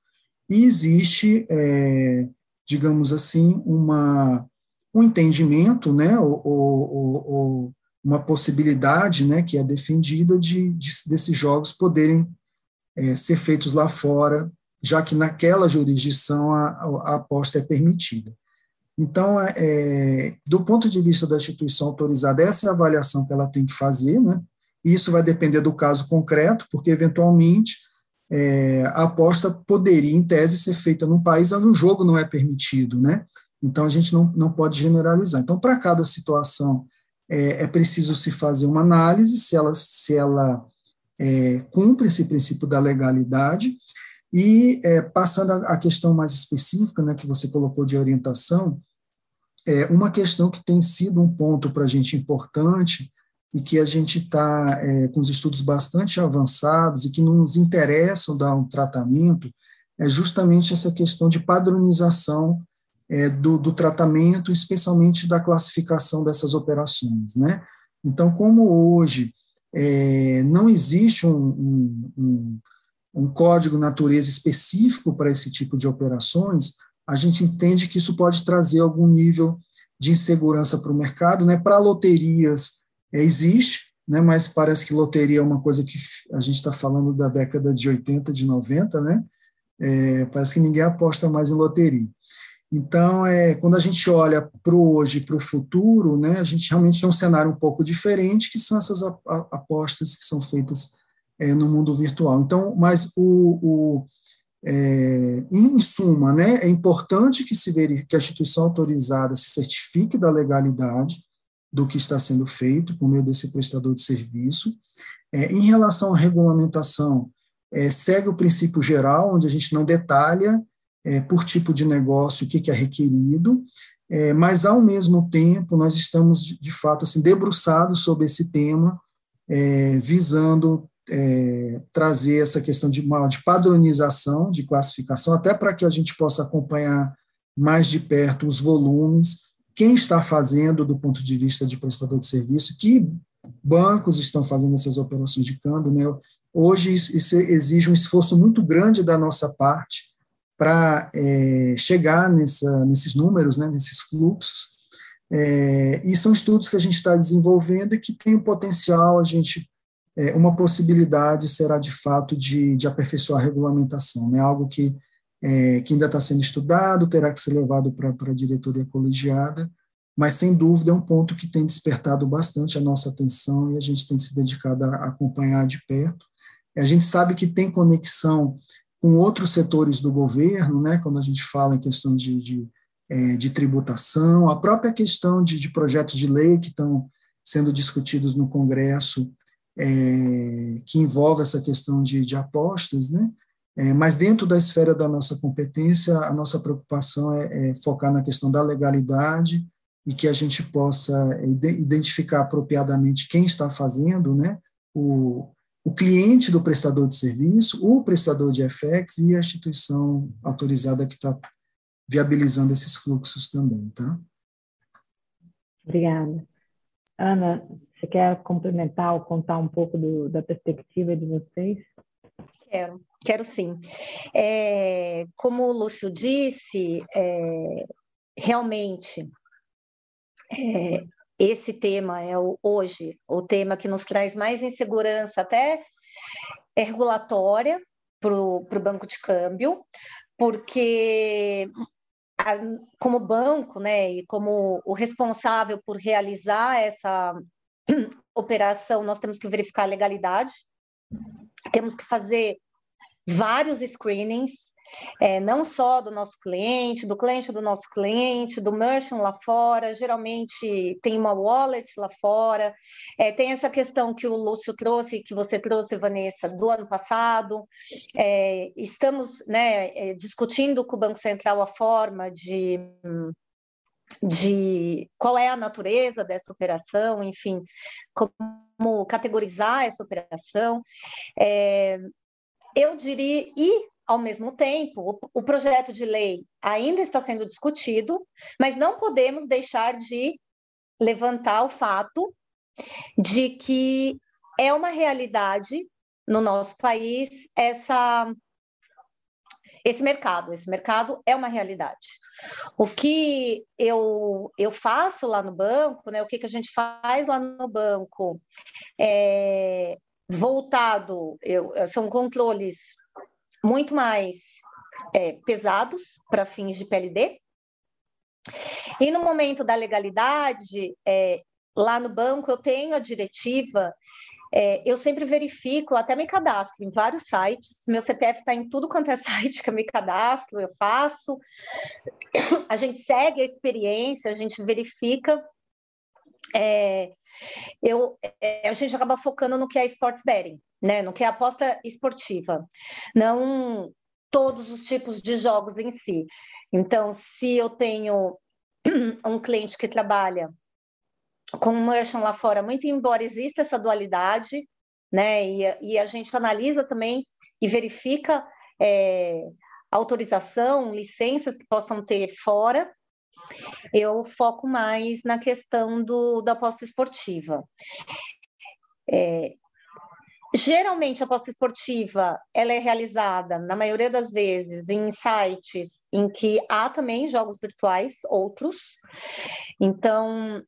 e existe, é, digamos assim, uma, um entendimento, né, ou, ou, ou, uma possibilidade né, que é defendida de, de desses jogos poderem é, ser feitos lá fora, já que naquela jurisdição a, a aposta é permitida. Então, é, é, do ponto de vista da instituição autorizada, essa é a avaliação que ela tem que fazer, né? Isso vai depender do caso concreto, porque, eventualmente, é, a aposta poderia, em tese, ser feita num país onde o jogo não é permitido, né? Então, a gente não, não pode generalizar. Então, para cada situação, é, é, preciso se fazer uma análise se ela, se ela é, cumpre esse princípio da legalidade, e é, passando à questão mais específica, né, que você colocou de orientação, é uma questão que tem sido um ponto para a gente importante e que a gente está é, com os estudos bastante avançados e que nos interessam dar um tratamento, é justamente essa questão de padronização é, do, do, tratamento, especialmente da classificação dessas operações. Né? Então, como hoje é, não existe um, um, um um código natureza específico para esse tipo de operações, a gente entende que isso pode trazer algum nível de insegurança para o mercado. Né? Para loterias, existe, né? mas parece que loteria é uma coisa que a gente está falando da década de 80, de 90, né? É, parece que ninguém aposta mais em loteria. Então, é, quando a gente olha para o hoje para o futuro, né, a gente realmente tem um cenário um pouco diferente, que são essas apostas que são feitas é, no mundo virtual. Então, mas o, o é, em suma, né, é importante que se verifique que a instituição autorizada se certifique da legalidade do que está sendo feito por meio desse prestador de serviço. É, em relação à regulamentação, é, segue o princípio geral, onde a gente não detalha é, por tipo de negócio o que, que é requerido, é, mas, ao mesmo tempo, nós estamos, de fato, assim, debruçados sobre esse tema, é, visando é, trazer essa questão de, de padronização, de classificação, até para que a gente possa acompanhar mais de perto os volumes, quem está fazendo do ponto de vista de prestador de serviço, que bancos estão fazendo essas operações de câmbio. Né? Hoje, isso exige um esforço muito grande da nossa parte para é, chegar nessa, nesses números, né, nesses fluxos, é, e são estudos que a gente está desenvolvendo e que tem o potencial a gente é, uma possibilidade será, de fato, de, de aperfeiçoar a regulamentação, né? algo que, é, que ainda está sendo estudado, terá que ser levado para a diretoria colegiada, mas, sem dúvida, é um ponto que tem despertado bastante a nossa atenção e a gente tem se dedicado a acompanhar de perto. A gente sabe que tem conexão com outros setores do governo, né, quando a gente fala em questão de, de, é, de tributação, a própria questão de, de projetos de lei que estão sendo discutidos no Congresso é, que envolve essa questão de, de apostas, né? É, mas dentro da esfera da nossa competência, a nossa preocupação é, é, focar na questão da legalidade e que a gente possa identificar apropriadamente quem está fazendo, né? O, o cliente do prestador de serviço, o prestador de FX e a instituição autorizada que está viabilizando esses fluxos também, tá? Obrigada. Ana, você quer complementar ou contar um pouco do, da perspectiva de vocês? Quero, quero sim. É, como o Lúcio disse, é, realmente é, esse tema é o, hoje o tema que nos traz mais insegurança, até regulatória, para o banco de câmbio, porque a, como banco, né, e como o responsável por realizar essa [CLEARS THROAT] operação, nós temos que verificar a legalidade, temos que fazer vários screenings, é, não só do nosso cliente, do cliente do nosso cliente, do merchant lá fora, geralmente tem uma wallet lá fora, é, tem essa questão que o Lúcio trouxe, que você trouxe, Vanessa, do ano passado, é, estamos né, é, discutindo com o Banco Central a forma de de qual é a natureza dessa operação, enfim, como categorizar essa operação. É, eu diria, e ao mesmo tempo, o, projeto de lei ainda está sendo discutido, mas não podemos deixar de levantar o fato de que é uma realidade no nosso país essa esse mercado, esse mercado é uma realidade. O que eu, eu faço lá no banco, né, o que, que a gente faz lá no banco, é, voltado, eu, são controles muito mais é, pesados para fins de PLD. E no momento da legalidade, é, lá no banco eu tenho a diretiva, é, eu sempre verifico, até me cadastro em vários sites, meu CPF está em tudo quanto é [LAUGHS] site que eu me cadastro, eu faço, a gente segue a experiência, a gente verifica. É, eu, é, a gente acaba focando no que é sports betting, né? No que é aposta esportiva, não todos os tipos de jogos em si. Então, se eu tenho [CLEARS THROAT] um cliente que trabalha com um merchant lá fora, muito embora exista essa dualidade, né? E, e a gente analisa também e verifica é, autorização, licenças que possam ter fora, eu foco mais na questão do, da aposta esportiva. É, Geralmente, a aposta esportiva ela é realizada, na maioria das vezes, em sites em que há também jogos virtuais, outros. Então,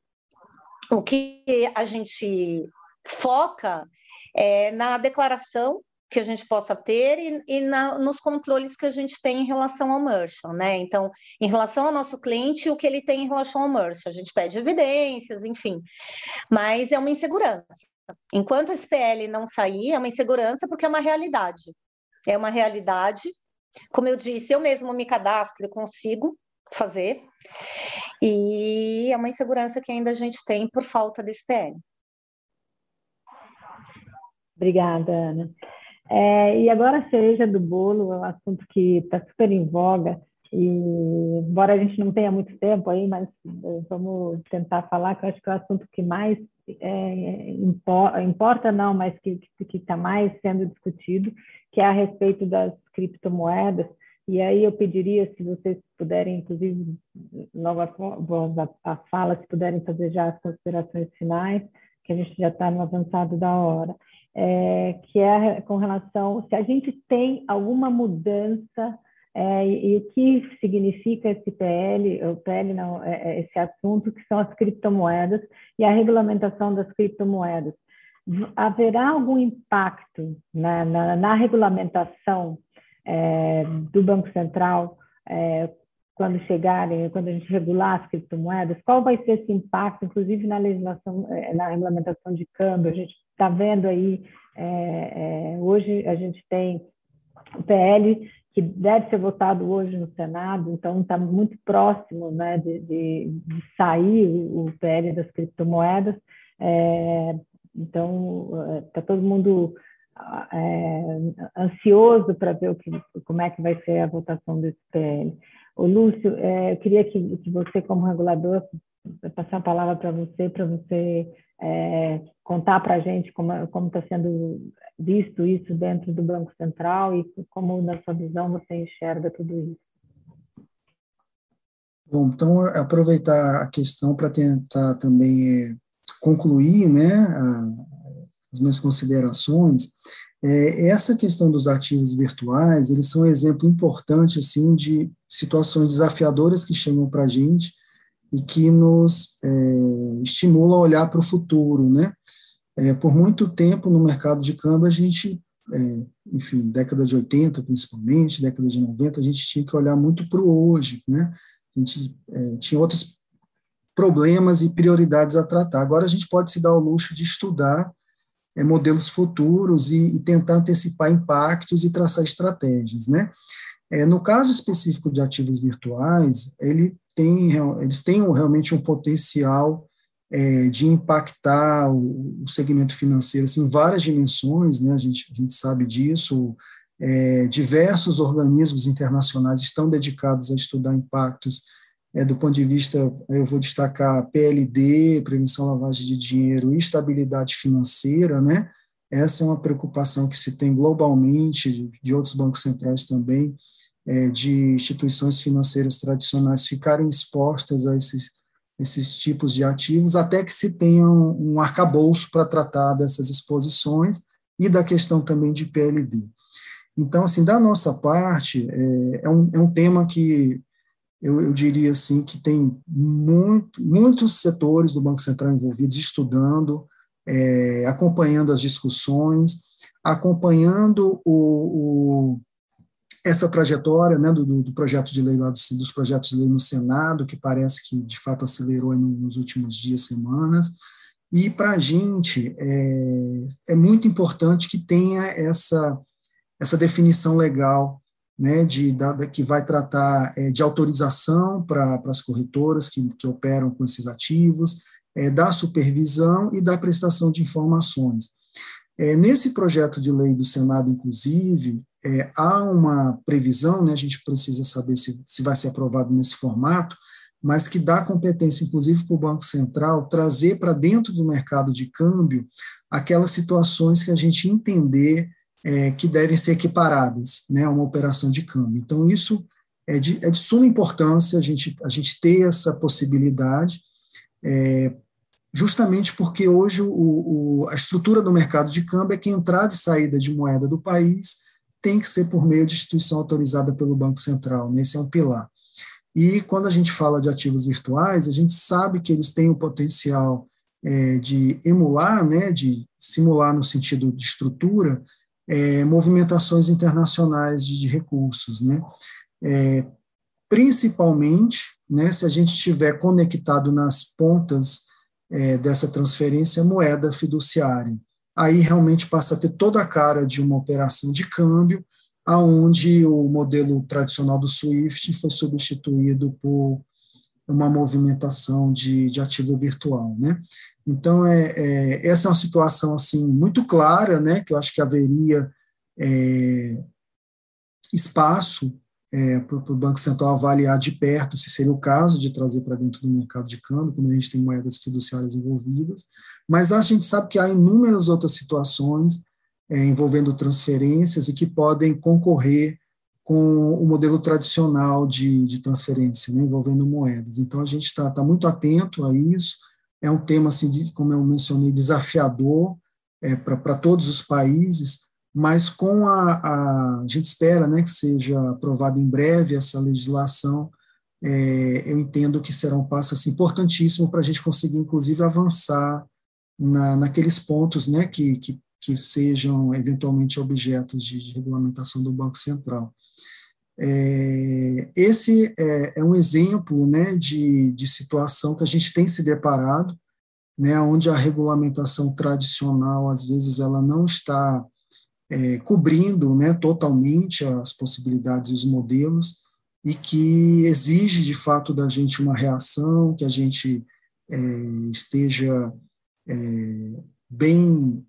o que a gente foca é na declaração que a gente possa ter e, e na, nos controles que a gente tem em relação ao merchant, né? Então, em relação ao nosso cliente, o que ele tem em relação ao merchant, a gente pede evidências, enfim, mas é uma insegurança. Enquanto esse PL não sair, é uma insegurança porque é uma realidade. É uma realidade. Como eu disse, eu mesmo me cadastro, eu consigo fazer. E é uma insegurança que ainda a gente tem por falta desse PL. Obrigada, Ana. É, e agora a cereja do bolo é um assunto que está super em voga, e embora a gente não tenha muito tempo aí, mas eh, vamos tentar falar, que eu acho que é o assunto que mais é, importa, importa, não, mas que está mais sendo discutido, que é a respeito das criptomoedas. E aí eu pediria, se vocês puderem, inclusive, nova a, a fala, se puderem fazer já as considerações finais, que a gente já está no avançado da hora, é, que é com relação se a gente tem alguma mudança é, e, e, o que significa esse PL, o PL não, é, é, esse assunto, que são as criptomoedas e a regulamentação das criptomoedas. Haverá algum impacto na, na, na regulamentação é, do Banco Central é, quando chegarem, quando a gente regular as criptomoedas? Qual vai ser esse impacto, inclusive na legislação, é, na regulamentação de câmbio? A gente está vendo aí, hoje a gente tem o PL que deve ser votado hoje no Senado, então está muito próximo né, de, de, de sair o, o, PL das criptomoedas. É, então, está todo mundo é, ansioso para ver o que, como é que vai ser a votação desse PL. O Lúcio, é, eu queria que, que você, como regulador, passar a palavra para você, para você é, contar para a gente como está sendo visto isso dentro do Banco Central e como, na sua visão, você enxerga tudo isso. Bom, então, aproveitar a questão para tentar também é, concluir né, as minhas considerações. É, essa questão dos ativos virtuais, eles são um exemplo importante assim, de situações desafiadoras que chegam para a gente, e que nos é, estimula a olhar para o futuro, né? É, por muito tempo no mercado de câmbio a gente, é, enfim, década de 80 principalmente, década de 90, a gente tinha que olhar muito para o hoje, né? A gente é, tinha outros problemas e prioridades a tratar. Agora a gente pode se dar o luxo de estudar é, modelos futuros e, e, tentar antecipar impactos e traçar estratégias, né? É, no caso específico de ativos virtuais, ele tem, eles têm realmente um potencial é, de impactar o, o, segmento financeiro assim, em várias dimensões, né? a, gente, a gente sabe disso, é, diversos organismos internacionais estão dedicados a estudar impactos é, do ponto de vista, eu vou destacar PLD, prevenção lavagem de dinheiro e estabilidade financeira, né? Essa é uma preocupação que se tem globalmente, de, de outros bancos centrais também, é, de instituições financeiras tradicionais ficarem expostas a esses, esses tipos de ativos, até que se tenha um, um arcabouço para tratar dessas exposições e da questão também de PLD. Então, assim, da nossa parte, é, é, um, é um tema que eu, eu diria assim que tem muito, muitos setores do Banco Central envolvidos estudando, é, acompanhando as discussões, acompanhando o, o essa trajetória né, do, do, projeto de lei lá do, dos projetos de lei no Senado, que parece que de fato acelerou nos últimos dias, semanas, e para a gente é, é muito importante que tenha essa, essa definição legal né, de, da, que vai tratar é, de autorização para as corretoras que, que operam com esses ativos, é, da supervisão e da prestação de informações. É, nesse projeto de lei do Senado, inclusive, é, há uma previsão, né, a gente precisa saber se, se vai ser aprovado nesse formato, mas que dá competência, inclusive, para o Banco Central trazer para dentro do mercado de câmbio aquelas situações que a gente entender é, que devem ser equiparadas né, a uma operação de câmbio. Então, isso é de, é de suma importância a gente, a gente ter essa possibilidade, é, justamente porque hoje o, o, a estrutura do mercado de câmbio é que a entrada e saída de moeda do país tem que ser por meio de instituição autorizada pelo Banco Central, né, esse é um pilar. E quando a gente fala de ativos virtuais, a gente sabe que eles têm o potencial é, de emular, né, de simular no sentido de estrutura, é, movimentações internacionais de, de recursos, né? É, principalmente, né, se a gente estiver conectado nas pontas é, dessa transferência moeda fiduciária, aí realmente passa a ter toda a cara de uma operação de câmbio, aonde o modelo tradicional do SWIFT foi substituído por uma movimentação de, de ativo virtual, né? Então, é, é, essa é uma situação, assim, muito clara, né, que eu acho que haveria é, espaço é, para o Banco Central avaliar de perto se seria o caso de trazer para dentro do mercado de câmbio, quando a gente tem moedas fiduciárias envolvidas, mas a gente sabe que há inúmeras outras situações é, envolvendo transferências e que podem concorrer com o modelo tradicional de, de transferência, né, envolvendo moedas. Então, a gente está tá muito atento a isso. É um tema, assim, de, como eu mencionei, desafiador é, para todos os países, mas com a, a, a gente espera né, que seja aprovada em breve essa legislação, é, eu entendo que será um passo assim, importantíssimo para a gente conseguir, inclusive, avançar na, naqueles pontos né, que, que, que sejam eventualmente objetos de, de regulamentação do Banco Central. É, esse é, é, um exemplo né, de, de situação que a gente tem se deparado, né, onde a regulamentação tradicional, às vezes, ela não está é, cobrindo né, totalmente as possibilidades e os modelos, e que exige, de fato, da gente uma reação, que a gente é, esteja é, bem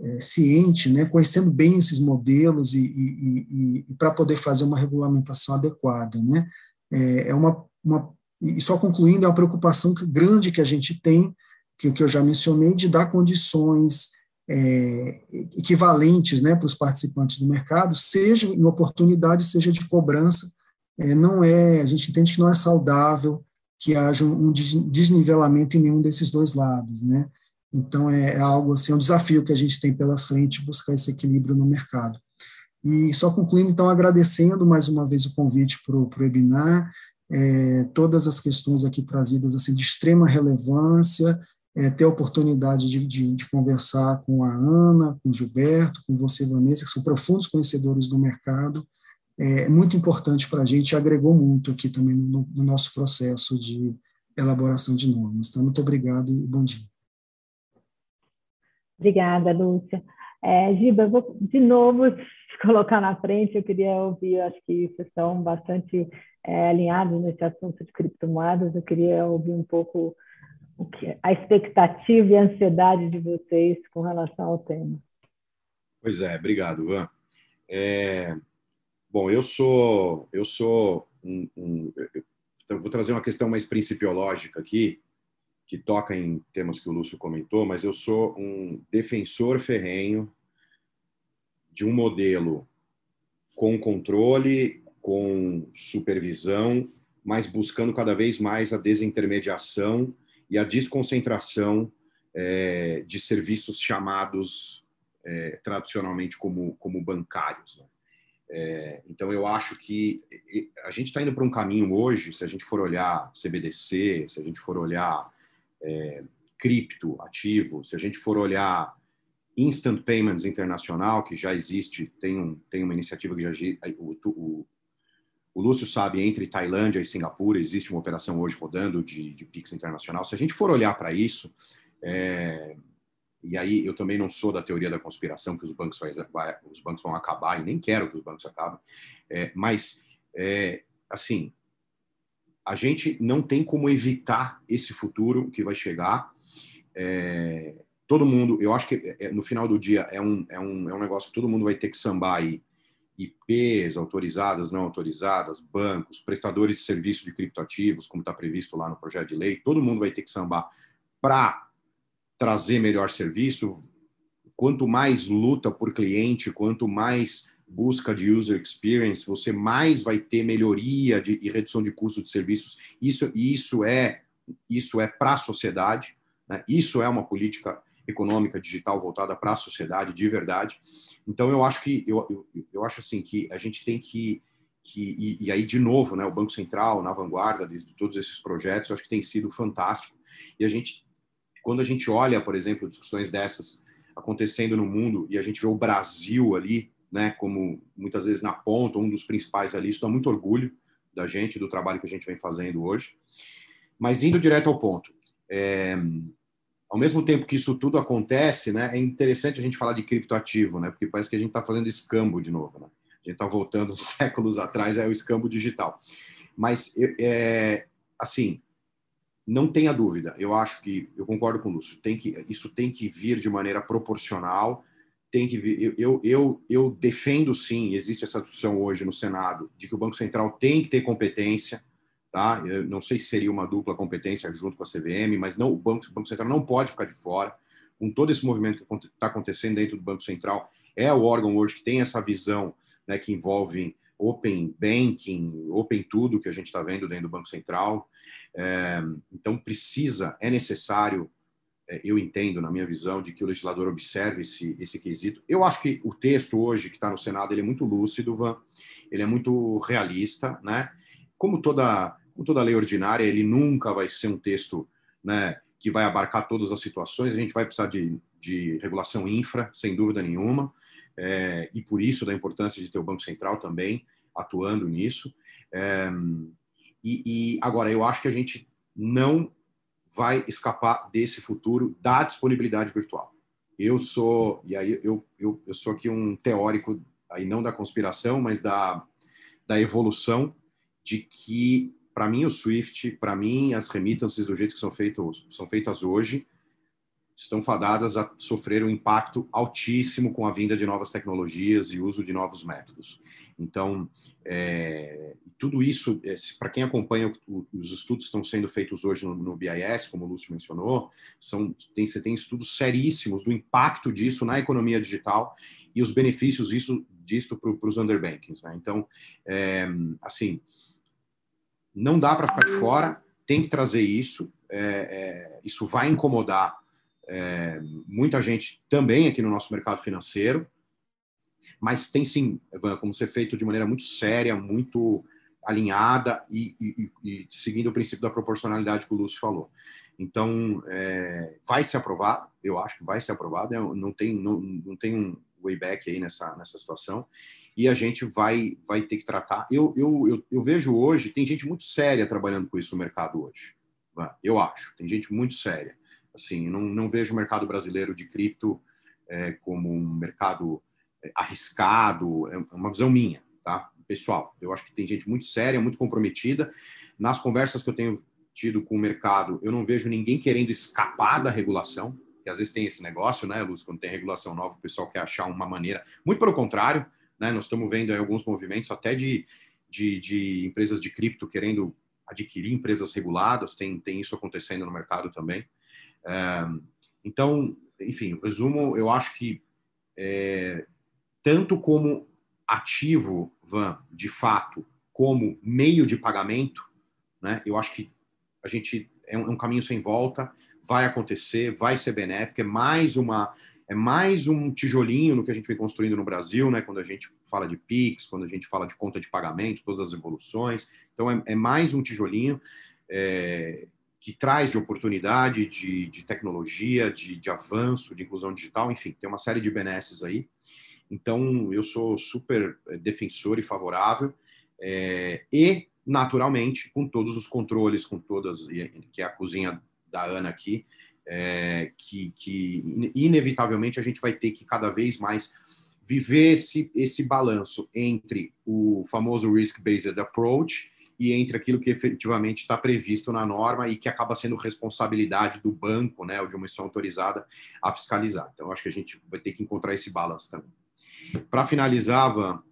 é, ciente, né, conhecendo bem esses modelos e, e, e, e para poder fazer uma regulamentação adequada. Né. É, é uma, uma, e só concluindo, é uma preocupação grande que a gente tem, que, que eu já mencionei, de dar condições é, equivalentes né, para os participantes do mercado, seja em oportunidade, seja de cobrança. É, não é, a gente entende que não é saudável que haja um desnivelamento em nenhum desses dois lados, né? Então, é, é algo assim, é um desafio que a gente tem pela frente, buscar esse equilíbrio no mercado. E só concluindo, então, agradecendo mais uma vez o convite para o webinar, é, todas as questões aqui trazidas assim de extrema relevância, é, ter a oportunidade de, de, de, conversar com a Ana, com o Gilberto, com você, Vanessa, que são profundos conhecedores do mercado, é muito importante para a gente, agregou muito aqui também no, no, nosso processo de elaboração de normas. Tá? Muito obrigado e bom dia. Obrigada, Lúcia. É, Giba, eu vou de novo [LAUGHS] colocar na frente, eu queria ouvir, acho que vocês estão bastante é, alinhados nesse assunto de criptomoedas, eu queria ouvir um pouco o que, a expectativa e a ansiedade de vocês com relação ao tema. Pois é, obrigado, Van. É, bom, eu sou, eu sou um, um eu vou trazer uma questão mais principiológica aqui, que toca em temas que o Lúcio comentou, mas eu sou um defensor ferrenho de um modelo com controle, com supervisão, mas buscando cada vez mais a desintermediação e a desconcentração é, de serviços chamados é, tradicionalmente como, como bancários. Né? É, então, eu acho que a gente está indo para um caminho hoje, se a gente for olhar CBDC, se a gente for olhar é, cripto ativo, se a gente for olhar Instant Payments Internacional, que já existe, tem, um, tem uma iniciativa que já. O, o, o Lúcio sabe, entre Tailândia e Singapura existe uma operação hoje rodando de, de Pix Internacional. Se a gente for olhar para isso, é, e aí eu também não sou da teoria da conspiração que os bancos, os bancos vão acabar, e nem quero que os bancos acabem, é, mas, é, assim, a gente não tem como evitar esse futuro que vai chegar. É, todo mundo, eu acho que é, é, no final do dia é um, é, um, é um negócio que todo mundo vai ter que sambar aí. IPs autorizadas, não autorizadas, bancos, prestadores de serviço de criptoativos, como está previsto lá no projeto de lei, todo mundo vai ter que sambar para trazer melhor serviço. Quanto mais luta por cliente, quanto mais busca de user experience, você mais vai ter melhoria de, e redução de custos de serviços. Isso, isso é isso é para a sociedade. Né? Isso é uma política econômica digital voltada para a sociedade de verdade. Então eu acho que eu, eu, eu acho assim que a gente tem que que e, e, aí de novo, né, o Banco Central na vanguarda de, de todos esses projetos, eu acho que tem sido fantástico. E a gente quando a gente olha, por exemplo, discussões dessas acontecendo no mundo e a gente vê o Brasil ali, né, como muitas vezes na ponta, um dos principais ali, isso dá muito orgulho da gente, do trabalho que a gente vem fazendo hoje. Mas indo direto ao ponto, é, ao mesmo tempo que isso tudo acontece, né, é interessante a gente falar de criptoativo, né, porque parece que a gente está fazendo escambo de novo, né? A gente está voltando [LAUGHS] séculos atrás, é o escambo digital. Mas, é, assim, não tenha dúvida, eu acho que, eu concordo com o Lúcio, tem que, isso tem que vir de maneira proporcional, tem que vir, eu, eu, eu, defendo sim, existe essa discussão hoje no Senado, de que o Banco Central tem que ter competência, tá? Eu não sei se seria uma dupla competência junto com a CVM, mas não o Banco, o Banco Central não pode ficar de fora. Com todo esse movimento que está acontecendo dentro do Banco Central, é o órgão hoje que tem essa visão né, que envolve open banking, open tudo que a gente está vendo dentro do Banco Central. É, então, precisa, é necessário, eu entendo, na minha visão, de que o legislador observe esse, esse quesito. Eu acho que o texto hoje que está no Senado ele é muito lúcido, Van, ele é muito realista, né? Como toda como toda lei ordinária, ele nunca vai ser um texto né, que vai abarcar todas as situações. A gente vai precisar de, de regulação infra, sem dúvida nenhuma, é, e por isso da importância de ter o Banco Central também atuando nisso. É, e, e agora, eu acho que a gente não vai escapar desse futuro da disponibilidade virtual. Eu sou, e aí eu, eu, eu sou aqui um teórico, aí não da conspiração, mas da, da evolução, de que para mim, o Swift, para mim, as remittances do jeito que são, feitos, são feitas hoje, estão fadadas a sofrer um impacto altíssimo com a vinda de novas tecnologias e uso de novos métodos. Então, é, tudo isso, é, para quem acompanha os estudos que estão sendo feitos hoje no, no BIS, como o Lúcio mencionou, são, tem, você tem estudos seríssimos do impacto disso na economia digital e os benefícios disso, disso para os underbankings. Né? Então, é, assim, não dá para ficar de fora, tem que trazer isso. É, é, isso vai incomodar é, muita gente também aqui no nosso mercado financeiro, mas tem sim como ser feito de maneira muito séria, muito alinhada e, e, e, seguindo o princípio da proporcionalidade que o Lúcio falou. Então, é, vai ser aprovado, eu acho que vai ser aprovado, não tem, não, não tem um way back aí nessa, nessa situação, e a gente vai, vai ter que tratar. Eu, eu, eu, eu vejo hoje, tem gente muito séria trabalhando com isso no mercado hoje, eu acho, tem gente muito séria. Assim, não, não vejo o mercado brasileiro de cripto é, como um mercado é, arriscado, é uma visão minha, tá? Pessoal, eu acho que tem gente muito séria, muito comprometida. Nas conversas que eu tenho tido com o mercado, eu não vejo ninguém querendo escapar da regulação, que às vezes tem esse negócio, né, Luz, quando tem regulação nova, o pessoal quer achar uma maneira. Muito pelo contrário, né, nós estamos vendo alguns movimentos até de, de, de, empresas de cripto querendo adquirir empresas reguladas, tem, tem isso acontecendo no mercado também. É, então, enfim, resumo, eu acho que é, tanto como ativo, Van, de fato, como meio de pagamento, né, eu acho que a gente é um, é um caminho sem volta, vai acontecer, vai ser benéfico, é mais uma é mais um tijolinho no que a gente vem construindo no Brasil, né? Quando a gente fala de Pix, quando a gente fala de conta de pagamento, todas as evoluções. Então, é, é mais um tijolinho é, que traz de oportunidade, de, de tecnologia, de, de, avanço, de inclusão digital, enfim, tem uma série de benesses aí. Então, eu sou super é, defensor e favorável. É, e naturalmente, com todos os controles, com todas, que é a cozinha da Ana aqui, é, que, que inevitavelmente a gente vai ter que cada vez mais viver esse, esse balanço entre o famoso risk-based approach e entre aquilo que efetivamente está previsto na norma e que acaba sendo responsabilidade do banco, né, ou de uma instituição autorizada a fiscalizar. Então, acho que a gente vai ter que encontrar esse balanço também. Para finalizar, Van,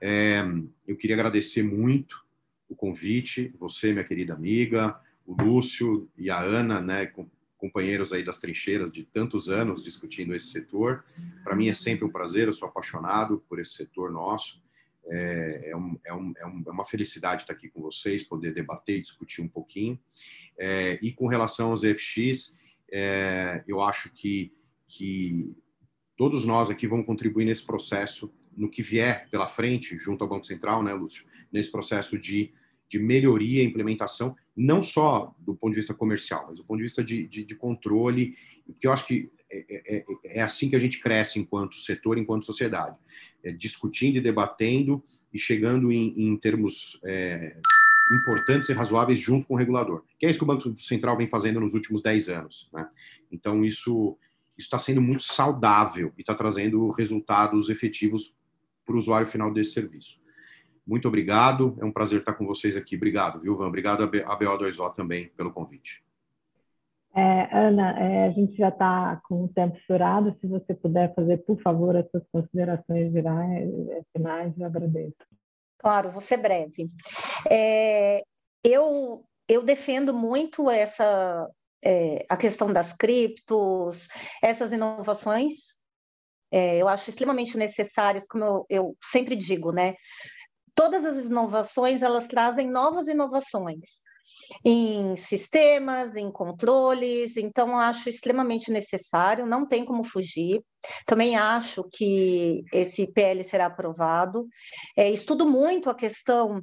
é, eu queria agradecer muito o convite, você, minha querida amiga, o Lúcio e a Ana, né, companheiros aí das trincheiras de tantos anos discutindo esse setor. Para mim é sempre um prazer, eu sou apaixonado por esse setor nosso. É, é, um, é, um, é, é uma felicidade estar aqui com vocês, poder debater discutir um pouquinho. É, e com relação aos EFX, é, eu acho que, que todos nós aqui vamos contribuir nesse processo, no que vier pela frente, junto ao Banco Central, né, Lúcio? nesse processo de, de melhoria e implementação, não só do ponto de vista comercial, mas do ponto de vista de, de, de controle, porque eu acho que é, é, é, é, assim que a gente cresce enquanto setor, enquanto sociedade, é, discutindo e debatendo e chegando em, em termos importantes e razoáveis junto com o regulador, que é isso que o Banco Central vem fazendo nos últimos 10 anos. Né? Então, isso está sendo muito saudável e está trazendo resultados efetivos para o usuário final desse serviço. Muito obrigado, é um prazer estar com vocês aqui. Obrigado, viu, Van? Obrigado a BO2O também pelo convite. É, Ana, é, a gente já está com o tempo estourado. Se você puder fazer, por favor, as suas considerações gerais, é, finais, eu agradeço. Claro, vou ser breve. É, eu, eu defendo muito essa é, a questão das criptos, essas inovações. É, eu acho extremamente necessárias, como eu, eu sempre digo, né? todas as inovações elas trazem novas inovações em sistemas, em controles, então acho extremamente necessário, não tem como fugir. Também acho que esse PL será aprovado. É, estudo muito a questão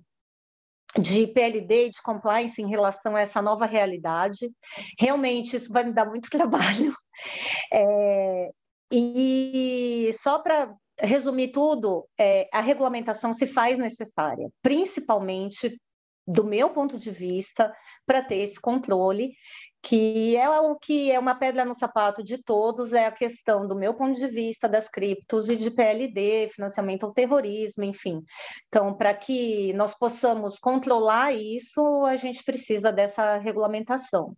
de PLD e de compliance em relação a essa nova realidade. Realmente, isso vai me dar muito [LAUGHS] trabalho. É, e só para resumir tudo, é, a regulamentação se faz necessária, principalmente do meu ponto de vista, para ter esse controle, que é o que é uma pedra no sapato de todos, é a questão do meu ponto de vista das criptos e de PLD, financiamento ao terrorismo, enfim. Então, para que nós possamos controlar isso, a gente precisa dessa regulamentação.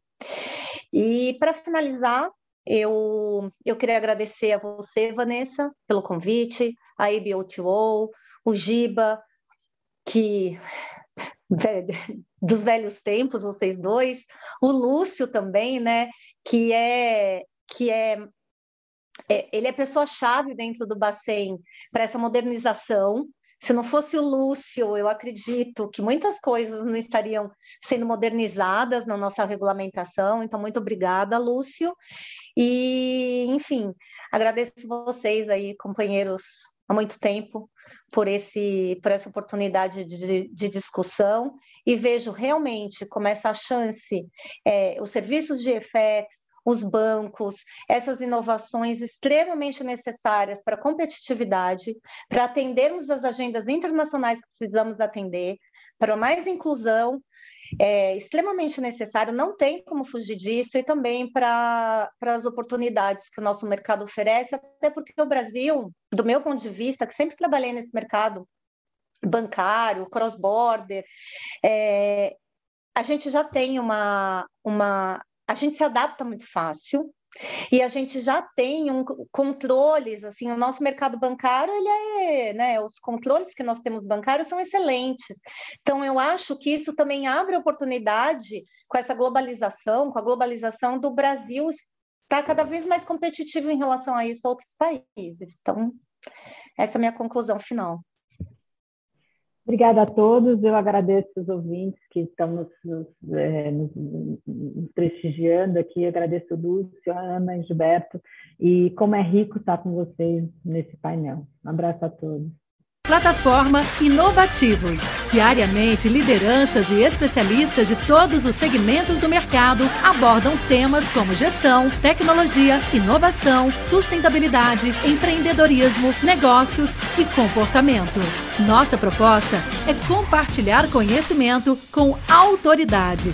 E para finalizar, eu, eu queria agradecer a você, Vanessa, pelo convite, a IBOTO, o Giba, que dos velhos tempos, vocês dois, o Lúcio também, né, que é que é, é ele é pessoa-chave dentro do Bacen para essa modernização se não fosse o Lúcio, eu acredito que muitas coisas não estariam sendo modernizadas na nossa regulamentação. Então, muito obrigada, Lúcio. E, enfim, agradeço vocês aí, companheiros há muito tempo por, esse, por essa oportunidade de, de discussão e vejo realmente como essa chance, é, os serviços de FX, os bancos, essas inovações extremamente necessárias para a competitividade, para atendermos as agendas internacionais que precisamos atender, para mais inclusão, é extremamente necessário, não tem como fugir disso, e também para as oportunidades que o nosso mercado oferece, até porque o Brasil, do meu ponto de vista, que sempre trabalhei nesse mercado bancário, cross-border, é, a gente já tem uma, uma. A gente se adapta muito fácil, e a gente já tem um, controles, assim, o nosso mercado bancário, ele é, né, os controles que nós temos bancários são excelentes. Então, eu acho que isso também abre oportunidade com essa globalização, com a globalização do Brasil está cada vez mais competitivo em relação a isso outros países. Então, essa é a minha conclusão final. Obrigada a todos. Eu agradeço os ouvintes que estão nos, nos, é, nos, nos prestigiando aqui. agradeço Lúcio, Ana e Gilberto. E como é rico estar com vocês nesse painel. Um abraço a todos. Plataforma Inovativos. Diariamente, lideranças e especialistas de todos os segmentos do mercado abordam temas como gestão, tecnologia, inovação, sustentabilidade, empreendedorismo, negócios e comportamento. Nossa proposta é compartilhar conhecimento com autoridade